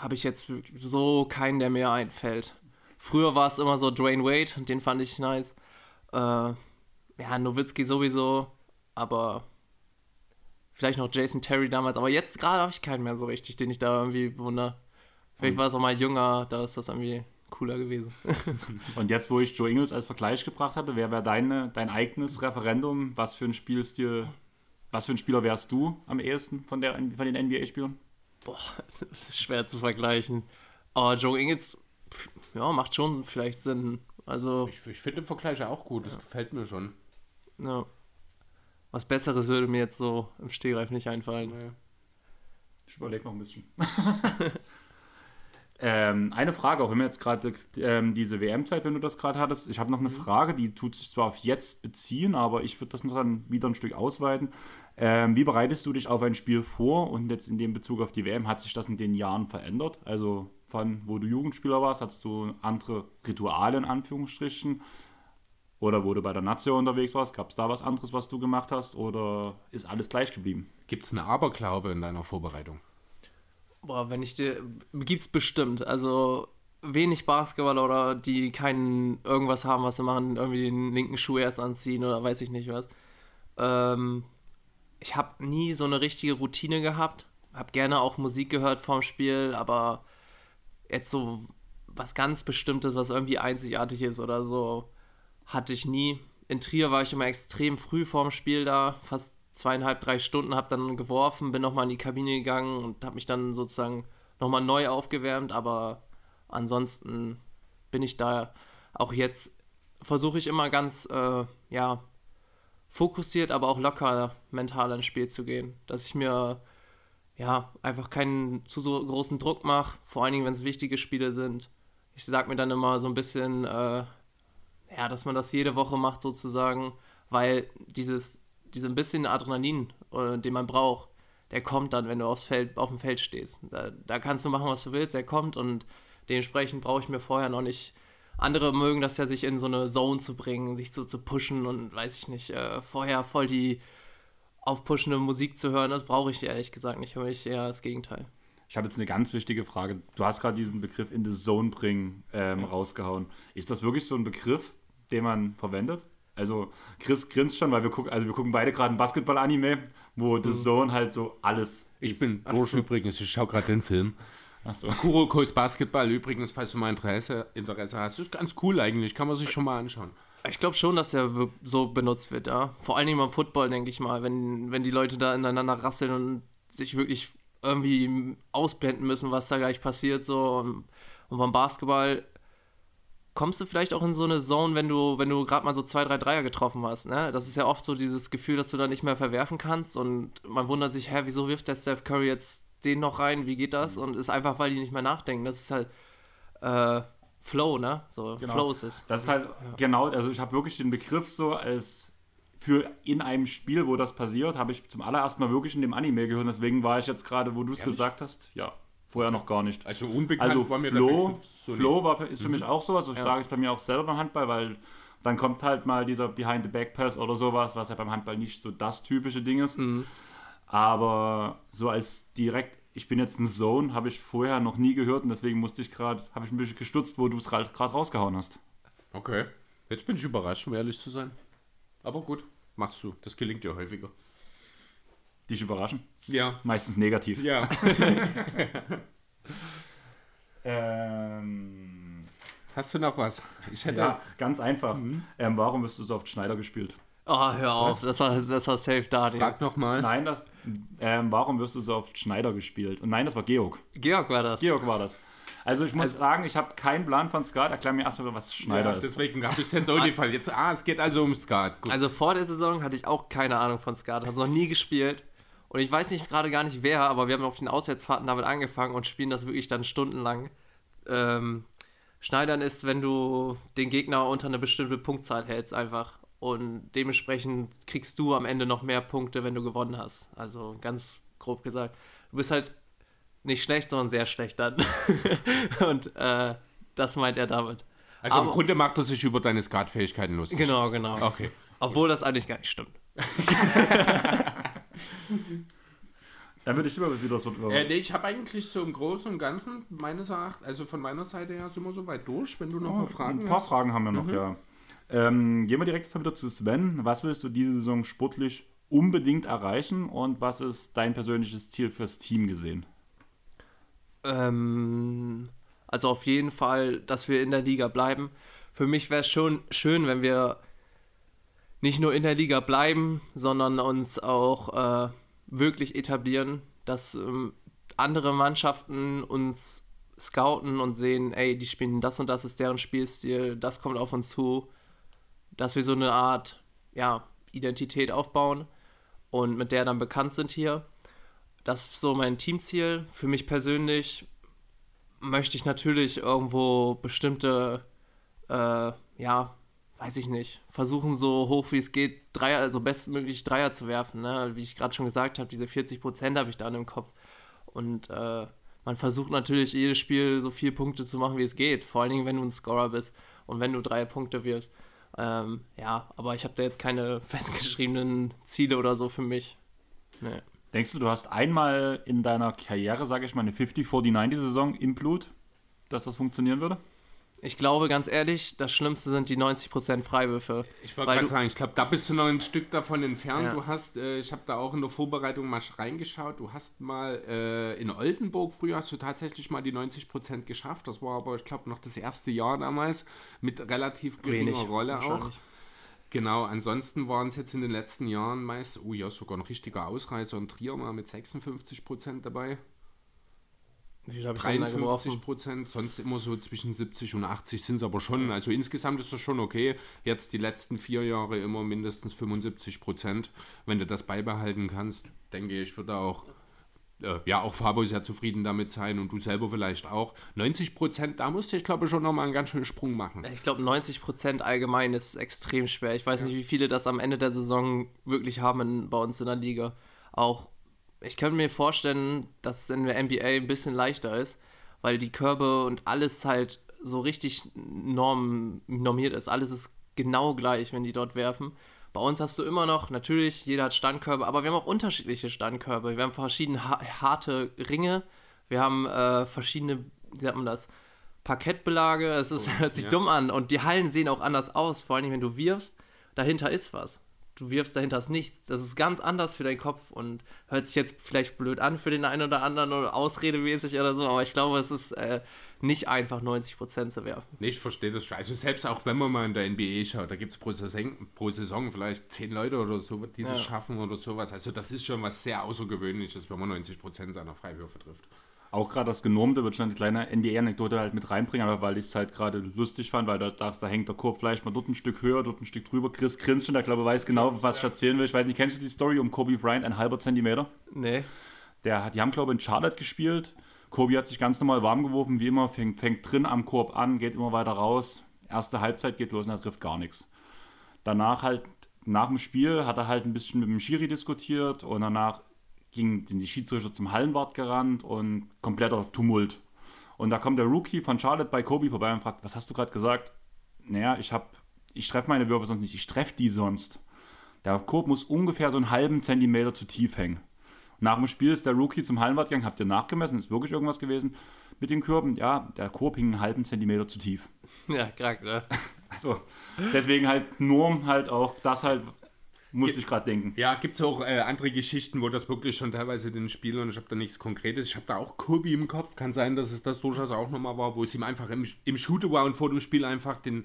habe ich jetzt so keinen, der mir einfällt. Früher war es immer so Dwayne Wade, den fand ich nice. Äh, ja, Nowitzki sowieso, aber vielleicht noch Jason Terry damals. Aber jetzt gerade habe ich keinen mehr so richtig, den ich da irgendwie bewundere. Vielleicht war es auch mal jünger, da ist das irgendwie cooler gewesen. Und jetzt, wo ich Joe Ingles als Vergleich gebracht hatte, wer wäre deine, dein eigenes Referendum? Was für ein Spielstil, was für ein Spieler wärst du am ehesten von, der, von den NBA-Spielern? Schwer zu vergleichen. Aber Joe Ingles, ja, macht schon vielleicht Sinn. Also, Ich, ich finde den Vergleich auch gut, das gefällt mir schon. ja. Was Besseres würde mir jetzt so im Stehgreif nicht einfallen. Ich überlege noch ein bisschen. ähm, eine Frage, auch wenn wir jetzt gerade ähm, diese WM-Zeit, wenn du das gerade hattest, ich habe noch eine Frage, die tut sich zwar auf jetzt beziehen, aber ich würde das noch dann wieder ein Stück ausweiten. Ähm, wie bereitest du dich auf ein Spiel vor und jetzt in dem Bezug auf die WM, hat sich das in den Jahren verändert? Also von wo du Jugendspieler warst, hattest du andere Rituale in Anführungsstrichen? Oder wo du bei der Nation unterwegs warst, gab es da was anderes, was du gemacht hast? Oder ist alles gleich geblieben? Gibt es einen Aberglaube in deiner Vorbereitung? Boah, wenn ich dir. Gibt's bestimmt. Also wenig Basketballer oder die keinen irgendwas haben, was sie machen, irgendwie den linken Schuh erst anziehen oder weiß ich nicht was. Ähm, ich habe nie so eine richtige Routine gehabt. Hab gerne auch Musik gehört vorm Spiel, aber jetzt so was ganz Bestimmtes, was irgendwie einzigartig ist oder so, hatte ich nie. In Trier war ich immer extrem früh vorm Spiel da, fast zweieinhalb, drei Stunden, habe dann geworfen, bin nochmal in die Kabine gegangen und habe mich dann sozusagen nochmal neu aufgewärmt, aber ansonsten bin ich da auch jetzt versuche ich immer ganz, äh, ja, fokussiert, aber auch locker mental ins Spiel zu gehen. Dass ich mir, ja, einfach keinen zu so großen Druck mache, vor allen Dingen, wenn es wichtige Spiele sind. Ich sag mir dann immer so ein bisschen, äh, ja, dass man das jede Woche macht sozusagen, weil dieses, diese ein bisschen Adrenalin, äh, den man braucht, der kommt dann, wenn du aufs Feld, auf dem Feld stehst. Da, da kannst du machen, was du willst, der kommt und dementsprechend brauche ich mir vorher noch nicht. Andere mögen das ja, sich in so eine Zone zu bringen, sich so zu pushen und weiß ich nicht, äh, vorher voll die aufpushende Musik zu hören, das brauche ich ehrlich gesagt nicht. Für mich eher das Gegenteil. Ich habe jetzt eine ganz wichtige Frage. Du hast gerade diesen Begriff in the Zone bringen ähm, rausgehauen. Ist das wirklich so ein Begriff, den man verwendet? Also Chris grinst schon, weil wir gucken, also wir gucken beide gerade ein Basketball-Anime, wo The Zone halt so alles Ich ist. bin durch übrigens, ich schaue gerade den Film. Achso. Kurokos Basketball übrigens, falls du mal Interesse, Interesse hast. Das ist ganz cool eigentlich, kann man sich schon mal anschauen. Ich glaube schon, dass er so benutzt wird, ja. Vor allen Dingen beim Football, denke ich mal, wenn, wenn die Leute da ineinander rasseln und sich wirklich irgendwie ausblenden müssen, was da gleich passiert, so. Und, und beim Basketball kommst du vielleicht auch in so eine Zone, wenn du, wenn du gerade mal so zwei, drei Dreier getroffen hast, ne? Das ist ja oft so dieses Gefühl, dass du da nicht mehr verwerfen kannst und man wundert sich, hä, wieso wirft der Steph Curry jetzt den noch rein, wie geht das? Und ist einfach, weil die nicht mehr nachdenken. Das ist halt äh, Flow, ne? So, Genau. Flow ist es. Das ist halt genau, also ich habe wirklich den Begriff so als für in einem Spiel, wo das passiert, habe ich zum allerersten Mal wirklich in dem Anime gehört. Deswegen war ich jetzt gerade, wo du es gesagt hast, ja, vorher noch gar nicht. Also unbekannt Also war mir Flow, so Flow war für, ist für mich auch sowas. Ich Ja. sage es bei mir auch selber beim Handball, weil dann kommt halt mal dieser Behind the Back Pass oder sowas, was ja beim Handball nicht so das typische Ding ist. Aber so als direkt, ich bin jetzt ein Zone, habe ich vorher noch nie gehört und deswegen musste ich gerade, habe ich ein bisschen gestutzt, wo du es gerade rausgehauen hast. Okay. Jetzt bin ich überrascht, um ehrlich zu sein. Aber gut, machst du. Das gelingt dir häufiger. Dich überraschen. Ja. Meistens negativ. Ja. Ähm, Hast du noch was? Ich hätte. ja, ganz einfach. Ähm, warum wirst du so oft Schneider gespielt? Oh, hör auf, das war, das war safe Daniel. Frag nochmal. Nein, das. Ähm, warum wirst du so oft Schneider gespielt? Und nein, das war Georg. Georg war das. Georg war das. Also ich muss sagen, ich habe keinen Plan von Skat. Erklär mir erstmal, was Schneider Ja, ist. deswegen habe ich es jetzt auch gefallen. Jetzt, ah, es geht also um Skat. Gut. Also vor der Saison hatte ich auch keine Ahnung von Skat, habe noch nie gespielt. Und ich weiß nicht gerade gar nicht wer, aber wir haben auf den Auswärtsfahrten damit angefangen und spielen das wirklich dann stundenlang. Ähm, Schneidern ist, wenn du den Gegner unter eine bestimmte Punktzahl hältst, einfach. Und dementsprechend kriegst du am Ende noch mehr Punkte, wenn du gewonnen hast. Also ganz grob gesagt. Du bist halt nicht schlecht, sondern sehr schlecht dann. und äh, das meint er damit. also im aber- Grunde macht er sich über deine Skatfähigkeiten lustig. Genau, genau. Okay. Obwohl das eigentlich gar nicht stimmt. Dann würde ich immer wieder das Wort über. Äh, nee, ich habe eigentlich so im Großen und Ganzen, meines Erachtens, also von meiner Seite her sind wir so weit durch, wenn du noch mal Fragen Ein paar hast. Fragen haben wir noch, ja. Ähm, gehen wir direkt wieder zu Sven. Was willst du diese Saison sportlich unbedingt erreichen und was ist dein persönliches Ziel fürs Team gesehen? Ähm, also auf jeden Fall, dass wir in der Liga bleiben. Für mich wäre es schon schön, wenn wir nicht nur in der Liga bleiben, sondern uns auch äh, wirklich etablieren, dass ähm, andere Mannschaften uns scouten und sehen, ey, die spielen das und das ist deren Spielstil, das kommt auf uns zu, dass wir so eine Art, ja, Identität aufbauen und mit der dann bekannt sind hier. Das ist so mein Teamziel. Für mich persönlich möchte ich natürlich irgendwo bestimmte, äh, ja, weiß ich nicht, versuchen so hoch wie es geht, Dreier, also bestmöglich Dreier zu werfen. Ne? Wie ich gerade schon gesagt habe, diese 40 Prozent habe ich dann im Kopf. Und äh, man versucht natürlich jedes Spiel so viele Punkte zu machen, wie es geht. Vor allen Dingen, wenn du ein Scorer bist und wenn du drei Punkte wirfst. Ähm, ja, aber ich habe da jetzt keine festgeschriebenen Ziele oder so für mich. Nee. Denkst du, du hast einmal in deiner Karriere, sage ich mal, eine 50-49 die Saison im Blut, dass das funktionieren würde? Ich glaube, ganz ehrlich, das Schlimmste sind die 90% Freiwürfe. Ich wollte gerade sagen, ich glaube, da bist du noch ein Stück davon entfernt. Ja. Du hast, äh, ich habe da auch in der Vorbereitung mal reingeschaut, du hast mal äh, in Oldenburg, früher hast du tatsächlich mal die 90% geschafft. Das war aber, ich glaube, noch das erste Jahr damals mit relativ geringer Wenig, Rolle auch. Genau, ansonsten waren es jetzt in den letzten Jahren meist, oh ja, sogar ein richtiger Ausreißer in Trier mal mit 56% dabei. Wie viel habe ich denn da 53 geworfen? Prozent, sonst immer so zwischen 70 und 80 sind es aber schon. Also insgesamt ist das schon okay. Jetzt die letzten vier Jahre immer mindestens 75 Prozent. Wenn du das beibehalten kannst, denke ich, wird auch, äh, ja, auch Fabo sehr zufrieden damit sein und du selber vielleicht auch. 90 Prozent, da musste ich glaube ich schon nochmal einen ganz schönen Sprung machen. Ich glaube, 90% allgemein ist extrem schwer. Ich weiß nicht, wie viele das am Ende der Saison wirklich haben in, bei uns in der Liga. Auch, ich könnte mir vorstellen, dass es in der NBA ein bisschen leichter ist, weil die Körbe und alles halt so richtig norm, normiert ist. Alles ist genau gleich, wenn die dort werfen. Bei uns hast du immer noch, natürlich, jeder hat Standkörbe, aber wir haben auch unterschiedliche Standkörbe. Wir haben verschiedene ha harte Ringe, wir haben äh, verschiedene, wie sagt man das, Parkettbelage. Es ist, hört sich ja. dumm an. Und die Hallen sehen auch anders aus, vor allem wenn du wirfst, dahinter ist was. Du wirfst dahinter ist nichts. Das ist ganz anders für deinen Kopf und hört sich jetzt vielleicht blöd an für den einen oder anderen oder ausredemäßig oder so, aber ich glaube, es ist äh, nicht einfach 90% zu werfen. Nee, ich verstehe das schon. Also selbst auch wenn man mal in der NBA schaut, da gibt es pro Saison, pro Saison vielleicht zehn Leute oder so, die das Ja. schaffen oder sowas. Also das ist schon was sehr Außergewöhnliches, wenn man 90% seiner Freiwürfe trifft. Auch gerade das Genormte würde ich noch eine kleine NBA-Anekdote halt mit reinbringen, aber weil ich es halt gerade lustig fand, weil da, da, da hängt der Korb vielleicht mal dort ein Stück höher, dort ein Stück drüber. Chris grinst schon, der glaube weiß genau, was ich erzählen will. Ich weiß nicht, kennst du die Story um Kobe Bryant, ein halber Zentimeter? Nee. Der, hat- die haben, glaube ich, in Charlotte gespielt. Kobe hat sich ganz normal warm geworfen, wie immer, fängt, fängt drin am Korb an, geht immer weiter raus. Erste Halbzeit geht los und er trifft gar nichts. Danach halt, nach dem Spiel, hat er halt ein bisschen mit dem Schiri diskutiert und danach ging die Schiedsrichter zum Hallenwart gerannt und kompletter Tumult. Und da kommt der Rookie von Charlotte bei Kobe vorbei und fragt, was hast du gerade gesagt? Naja, ich hab, ich treffe meine Würfe sonst nicht, ich treffe die sonst. Der Korb muss ungefähr so einen halben Zentimeter zu tief hängen. Nach dem Spiel ist der Rookie zum Hallenwart gegangen, habt ihr nachgemessen, ist wirklich irgendwas gewesen mit den Körben? Ja, der Korb hing einen halben Zentimeter zu tief. Ja, krank, ne? Also, deswegen halt nur halt auch das halt, musste ich gerade denken. Ja, gibt es auch äh, andere Geschichten, wo das wirklich schon teilweise den Spielern, ich habe da nichts Konkretes, ich habe da auch Kobe im Kopf, kann sein, dass es das durchaus auch nochmal war, wo es ihm einfach im, im Shooter war und vor dem Spiel einfach den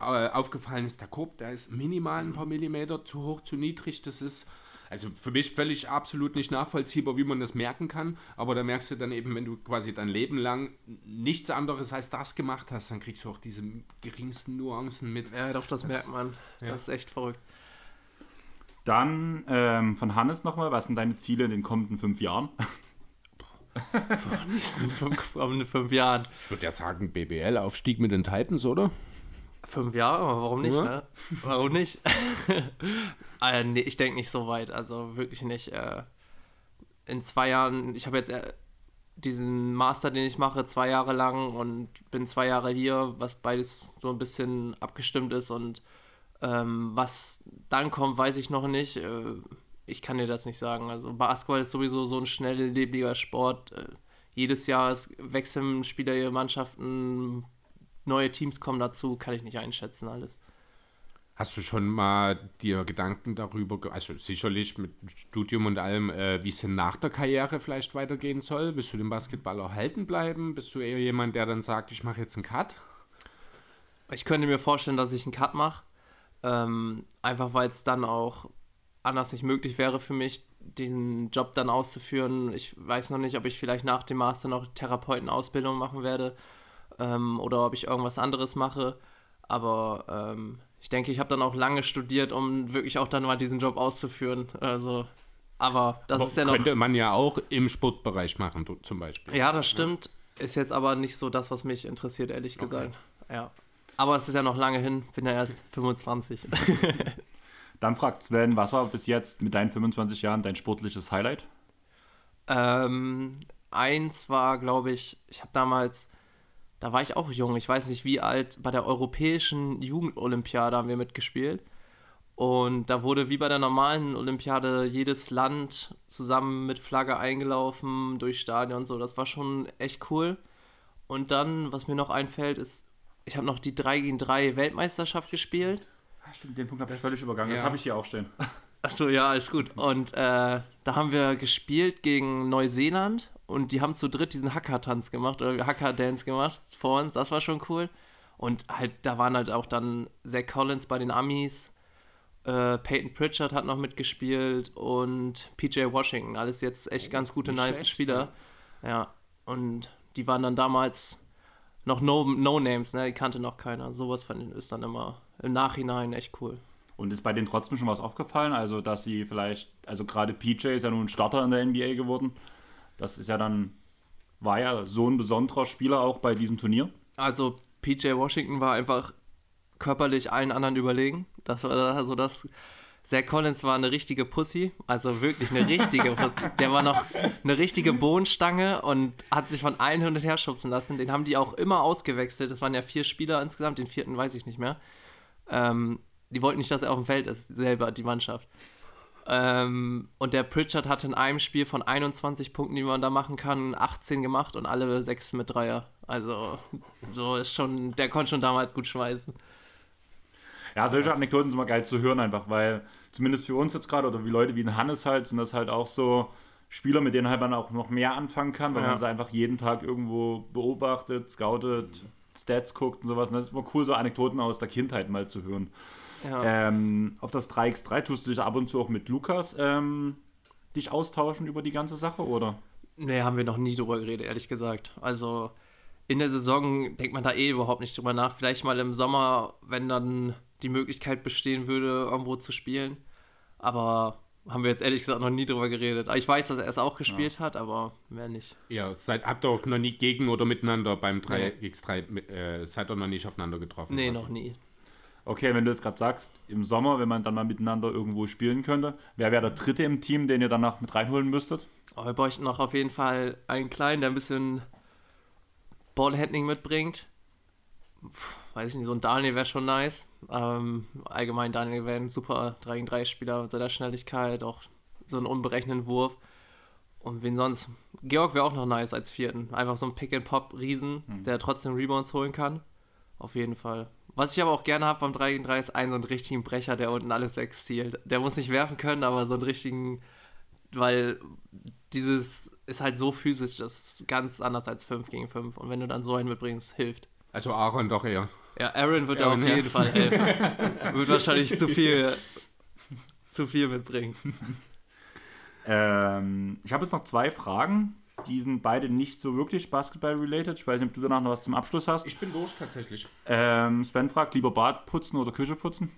äh, aufgefallen ist, der Korb, der ist minimal ein paar Millimeter zu hoch, zu niedrig, das ist also für mich völlig absolut nicht nachvollziehbar, wie man das merken kann, aber da merkst du dann eben, wenn du quasi dein Leben lang nichts anderes als das gemacht hast, dann kriegst du auch diese geringsten Nuancen mit. Ja, doch, das, merkt man. ja. Das ist echt verrückt. Dann ähm, von Hannes nochmal, was sind deine Ziele in den kommenden fünf Jahren? nächsten fünf, kommenden fünf Jahren. Ich würde ja sagen, BBL-Aufstieg mit den Titans, oder? Fünf Jahre, aber warum nicht, Ja. ne? Warum nicht? äh, nee, ich denke nicht so weit, also wirklich nicht. Äh, in zwei Jahren, ich habe jetzt äh, diesen Master, den ich mache, zwei Jahre lang und bin zwei Jahre hier, was beides so ein bisschen abgestimmt ist und ähm, was dann kommt, weiß ich noch nicht. Äh, ich kann dir das nicht sagen. Also Basketball ist sowieso so ein schnelllebiger Sport. Äh, jedes Jahr wechseln Spieler ihre Mannschaften, neue Teams kommen dazu, kann ich nicht einschätzen alles. Hast du schon mal dir Gedanken darüber, also sicherlich mit Studium und allem, äh, wie es denn nach der Karriere vielleicht weitergehen soll? Willst du dem Basketball erhalten bleiben? Bist du eher jemand, der dann sagt, ich mache jetzt einen Cut? Ich könnte mir vorstellen, dass ich einen Cut mache. Ähm, einfach weil es dann auch anders nicht möglich wäre für mich, den Job dann auszuführen. Ich weiß noch nicht, ob ich vielleicht nach dem Master noch Therapeutenausbildung machen werde ähm, oder ob ich irgendwas anderes mache. Aber ähm, ich denke, ich habe dann auch lange studiert, um wirklich auch dann mal diesen Job auszuführen. Also, aber das ist ja noch. Könnte man ja auch im Sportbereich machen, zum Beispiel. Ja, das stimmt. Ist jetzt aber nicht so das, was mich interessiert, ehrlich gesagt. Ja. Aber es ist ja noch lange hin, bin ja erst 25. Dann fragt Sven, was war bis jetzt mit deinen 25 Jahren dein sportliches Highlight? ähm, eins war, glaube ich, ich habe damals, da war ich auch jung, ich weiß nicht wie alt, bei der Europäischen Jugendolympiade haben wir mitgespielt. Und da wurde wie bei der normalen Olympiade jedes Land zusammen mit Flagge eingelaufen durch Stadion und so. Das war schon echt cool. Und dann, was mir noch einfällt, ist, ich habe noch die 3 gegen 3 Weltmeisterschaft gespielt. Ah, stimmt, den Punkt habe ich völlig übergangen. Das ja. habe ich hier auch stehen. Achso, ja, alles gut. Und äh, da haben wir gespielt gegen Neuseeland und die haben zu dritt diesen Hacker-Tanz gemacht oder Hacker-Dance gemacht vor uns. Das war schon cool. Und halt, da waren halt auch dann Zach Collins bei den Amis, äh, Peyton Pritchard hat noch mitgespielt und PJ Washington. Alles jetzt echt ganz gute, nice Spieler. Ja. Und die waren dann damals noch No-Names, no ne? die kannte noch keiner. Sowas fand, ist dann immer im Nachhinein echt cool. Und ist bei denen trotzdem schon was aufgefallen? Also, dass sie vielleicht, also gerade PJ ist ja nun ein Starter in der NBA geworden. Das ist ja dann, war ja so ein besonderer Spieler auch bei diesem Turnier. Also, PJ Washington war einfach körperlich allen anderen überlegen. Das war also das. Zach Collins war eine richtige Pussy, also wirklich eine richtige Pussy. Der war noch eine richtige Bohnenstange und hat sich von allen hin und her schubsen lassen. Den haben die auch immer ausgewechselt. Das waren ja vier Spieler insgesamt, den vierten weiß ich nicht mehr. Ähm, die wollten nicht, dass er auf dem Feld ist, selber, die Mannschaft. Ähm, und der Pritchard hatte in einem Spiel von 21 Punkten, die man da machen kann, 18 gemacht und alle sechs mit Dreier. Also, so ist schon, der konnte schon damals gut schmeißen. Ja, solche Anekdoten sind immer geil zu hören, einfach, weil zumindest für uns jetzt gerade oder wie Leute wie ein Hannes halt, sind das halt auch so Spieler, mit denen halt man auch noch mehr anfangen kann, weil ja. man sie einfach jeden Tag irgendwo beobachtet, scoutet, Stats guckt und sowas. Und das ist immer cool, so Anekdoten aus der Kindheit mal zu hören. Ja. Ähm, auf das 3x3 tust du dich ab und zu auch mit Lukas ähm, dich austauschen über die ganze Sache, oder? Nee, haben wir noch nie drüber geredet, ehrlich gesagt. Also in der Saison denkt man da eh überhaupt nicht drüber nach. Vielleicht mal im Sommer, wenn dann die Möglichkeit bestehen würde, irgendwo zu spielen. Aber haben wir jetzt ehrlich gesagt noch nie drüber geredet. Ich weiß, dass er es auch gespielt ja. hat, aber mehr nicht. Ja, seid, habt ihr auch noch nie gegen oder miteinander beim 3x3, nee. äh, seid ihr noch nicht aufeinander getroffen? Nee, also. noch nie. Okay, wenn du jetzt gerade sagst, im Sommer, wenn man dann mal miteinander irgendwo spielen könnte, wer wäre der Dritte im Team, den ihr danach mit reinholen müsstet? Oh, wir bräuchten noch auf jeden Fall einen Kleinen, der ein bisschen Ballhandling mitbringt. Puh, weiß ich nicht, so ein Daniel wäre schon nice. Ähm, allgemein, Daniel wäre ein super 3 gegen 3 Spieler mit seiner Schnelligkeit, auch so einen unberechneten Wurf. Und wen sonst? Georg wäre auch noch nice als vierten. Einfach so ein Pick-and-Pop-Riesen, hm. der trotzdem Rebounds holen kann. Auf jeden Fall. Was ich aber auch gerne habe beim 3 gegen 3 ist einen so einen richtigen Brecher, der unten alles wegzielt. Der muss nicht werfen können, aber so einen richtigen, weil dieses ist halt so physisch, das ist ganz anders als 5 gegen 5. Und wenn du dann so einen mitbringst, hilft. Also Aaron doch eher. Ja, Aaron wird Aaron, auf jeden ja. Fall helfen. wird wahrscheinlich zu viel, zu viel mitbringen. Ähm, ich habe jetzt noch zwei Fragen. Die sind beide nicht so wirklich Basketball-related. Ich weiß nicht, ob du danach noch was zum Abschluss hast. Ich bin durch tatsächlich. Ähm, Sven fragt, lieber Bad putzen oder Küche putzen?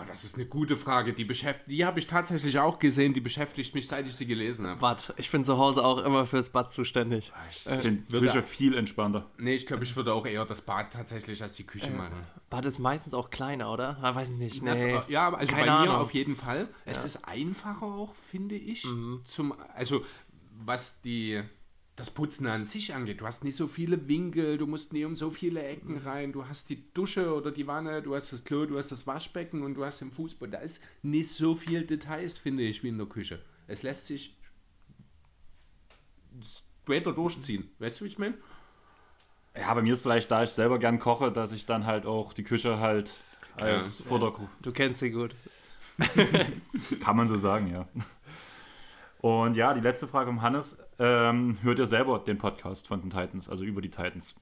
Oh, das ist eine gute Frage. Die, die habe ich tatsächlich auch gesehen. Die beschäftigt mich, seit ich sie gelesen habe. Bad. Ich bin zu Hause auch immer fürs Bad zuständig. Ah, ich äh, finde Küche viel entspannter. Nee, ich glaube, ich würde auch eher das Bad tatsächlich als die Küche äh, machen. Bad ist meistens auch kleiner, oder? Ah, weiß ich nicht. Nee. Ja, also Keine bei mir Ahnung. auf jeden Fall. Es ja. ist einfacher auch, finde ich. Mhm. Zum, also, was die das Putzen an sich angeht. Du hast nicht so viele Winkel, du musst nie um so viele Ecken rein, du hast die Dusche oder die Wanne, du hast das Klo, du hast das Waschbecken und du hast den Fußball. Da ist nicht so viel Details, finde ich, wie in der Küche. Es lässt sich später durchziehen. Weißt du, wie ich meine? Ja, bei mir ist vielleicht, da ich selber gern koche, dass ich dann halt auch die Küche halt als ja. Vordergrund. Du kennst sie gut. Kann man so sagen, ja. Und ja, die letzte Frage um Hannes. Ähm, hört ihr selber den Podcast von den Titans, also über die Titans?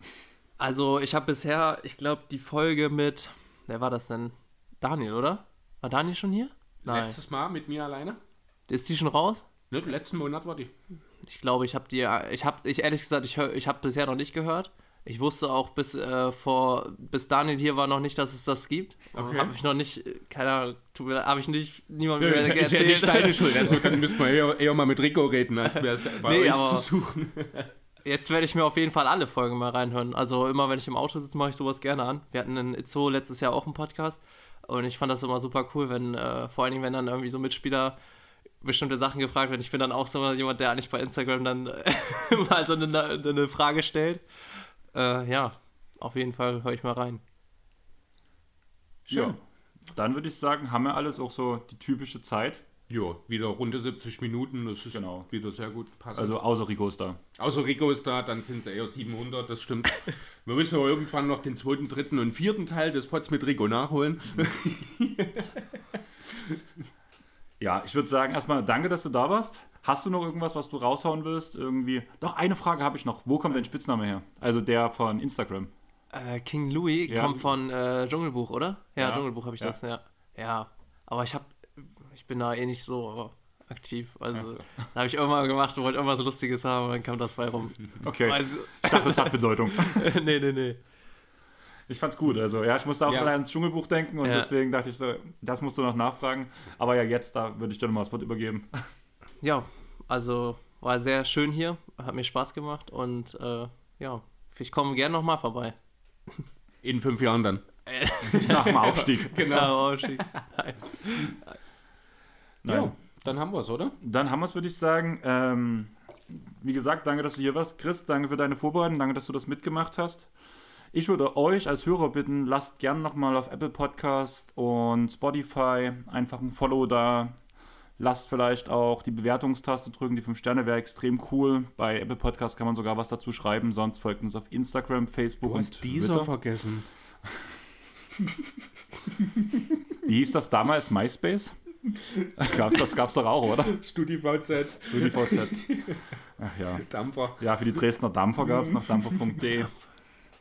Also ich habe bisher, ich glaube, die Folge mit, wer war das denn? Daniel, oder? War Daniel schon hier? Nein. Letztes Mal mit mir alleine. Ist die schon raus? Ne, letzten Monat war die. Ich glaube, ich habe die, ich habe, ich ehrlich gesagt, ich, ich habe bisher noch nicht gehört. Ich wusste auch bis äh, vor, bis Daniel hier war noch nicht, dass es das gibt. Okay. Habe ich noch nicht, keine Ahnung, habe ich nicht niemandem ja, mehr ist, erzählt. Ist ja nicht deine Schuld. Also, dann müssen wir eher, eher, mal mit Rico reden, als bei nee, euch zu suchen. Jetzt werde ich mir auf jeden Fall alle Folgen mal reinhören. Also immer, wenn ich im Auto sitze, mache ich sowas gerne an. Wir hatten in Itzo letztes Jahr auch einen Podcast und ich fand das immer super cool, wenn, äh, vor allen Dingen, wenn dann irgendwie so Mitspieler bestimmte Sachen gefragt werden. Ich bin dann auch so jemand, der eigentlich bei Instagram dann mal so eine, eine Frage stellt. Äh, ja, auf jeden Fall höre ich mal rein. Schön. Ja, dann würde ich sagen, haben wir alles auch so die typische Zeit. Ja, wieder runde 70 Minuten, das ist genau. wieder sehr gut passend. Also außer Rico ist da. Außer Rico ist da, dann sind es eher 700, das stimmt. wir müssen aber irgendwann noch den zweiten, dritten und vierten Teil des Pots mit Rico nachholen. ja, ich würde sagen, erstmal danke, dass du da warst. Hast du noch irgendwas, was du raushauen willst? Irgendwie. Doch, eine Frage habe ich noch. Wo kommt dein Spitzname her? Also der von Instagram. Äh, King Louis ja. kommt von äh, Dschungelbuch, oder? Ja, ja. Dschungelbuch habe ich ja. das, ja. Ja, aber ich habe, ich bin da eh nicht so aktiv. Also, da habe ich irgendwann gemacht und wollte irgendwas Lustiges haben und dann kam das bei rum. Okay. Also, Ich dachte, das hat Bedeutung. nee, nee, nee. Ich fand's gut. Also, ja, ich musste auch Ja. mal ans Dschungelbuch denken und deswegen dachte ich so, das musst du noch nachfragen. Aber ja, jetzt, da würde ich dir nochmal das Wort übergeben. Ja, also war sehr schön hier, hat mir Spaß gemacht und äh, ja, ich komme gerne nochmal vorbei. In fünf Jahren dann. Nach dem Aufstieg. Genau. Ja, schick. Nein. Ja, dann haben wir es, oder? Dann haben wir es, würde ich sagen. Ähm, wie gesagt, danke, dass du hier warst. Chris, danke für deine Vorbereitung. Danke, dass du das mitgemacht hast. Ich würde euch als Hörer bitten, lasst gerne nochmal auf Apple Podcast und Spotify einfach ein Follow da. Lasst vielleicht auch die Bewertungstaste drücken. Die 5 Sterne wäre extrem cool. Bei Apple Podcast kann man sogar was dazu schreiben. Sonst folgt uns auf Instagram, Facebook Du hast und dieser Twitter. vergessen. Wie hieß das damals? MySpace? Gab's das gab's doch auch, oder? StudiVZ. StudiVZ. Ach ja. Dampfer. Ja, für die Dresdner Dampfer gab es noch dampfer.de.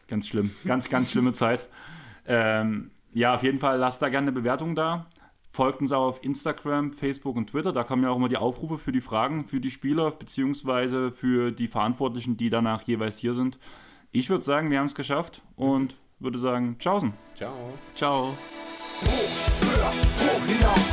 Ganz schlimm. Ganz, ganz schlimme Zeit. Ähm, ja, auf jeden Fall lasst da gerne eine Bewertung da. Folgt uns auch auf Instagram, Facebook und Twitter. Da kommen ja auch immer die Aufrufe für die Fragen für die Spieler, beziehungsweise für die Verantwortlichen, die danach jeweils hier sind. Ich würde sagen, wir haben es geschafft und würde sagen, tschaußen. Ciao. Ciao. Hoch, höher, hoch.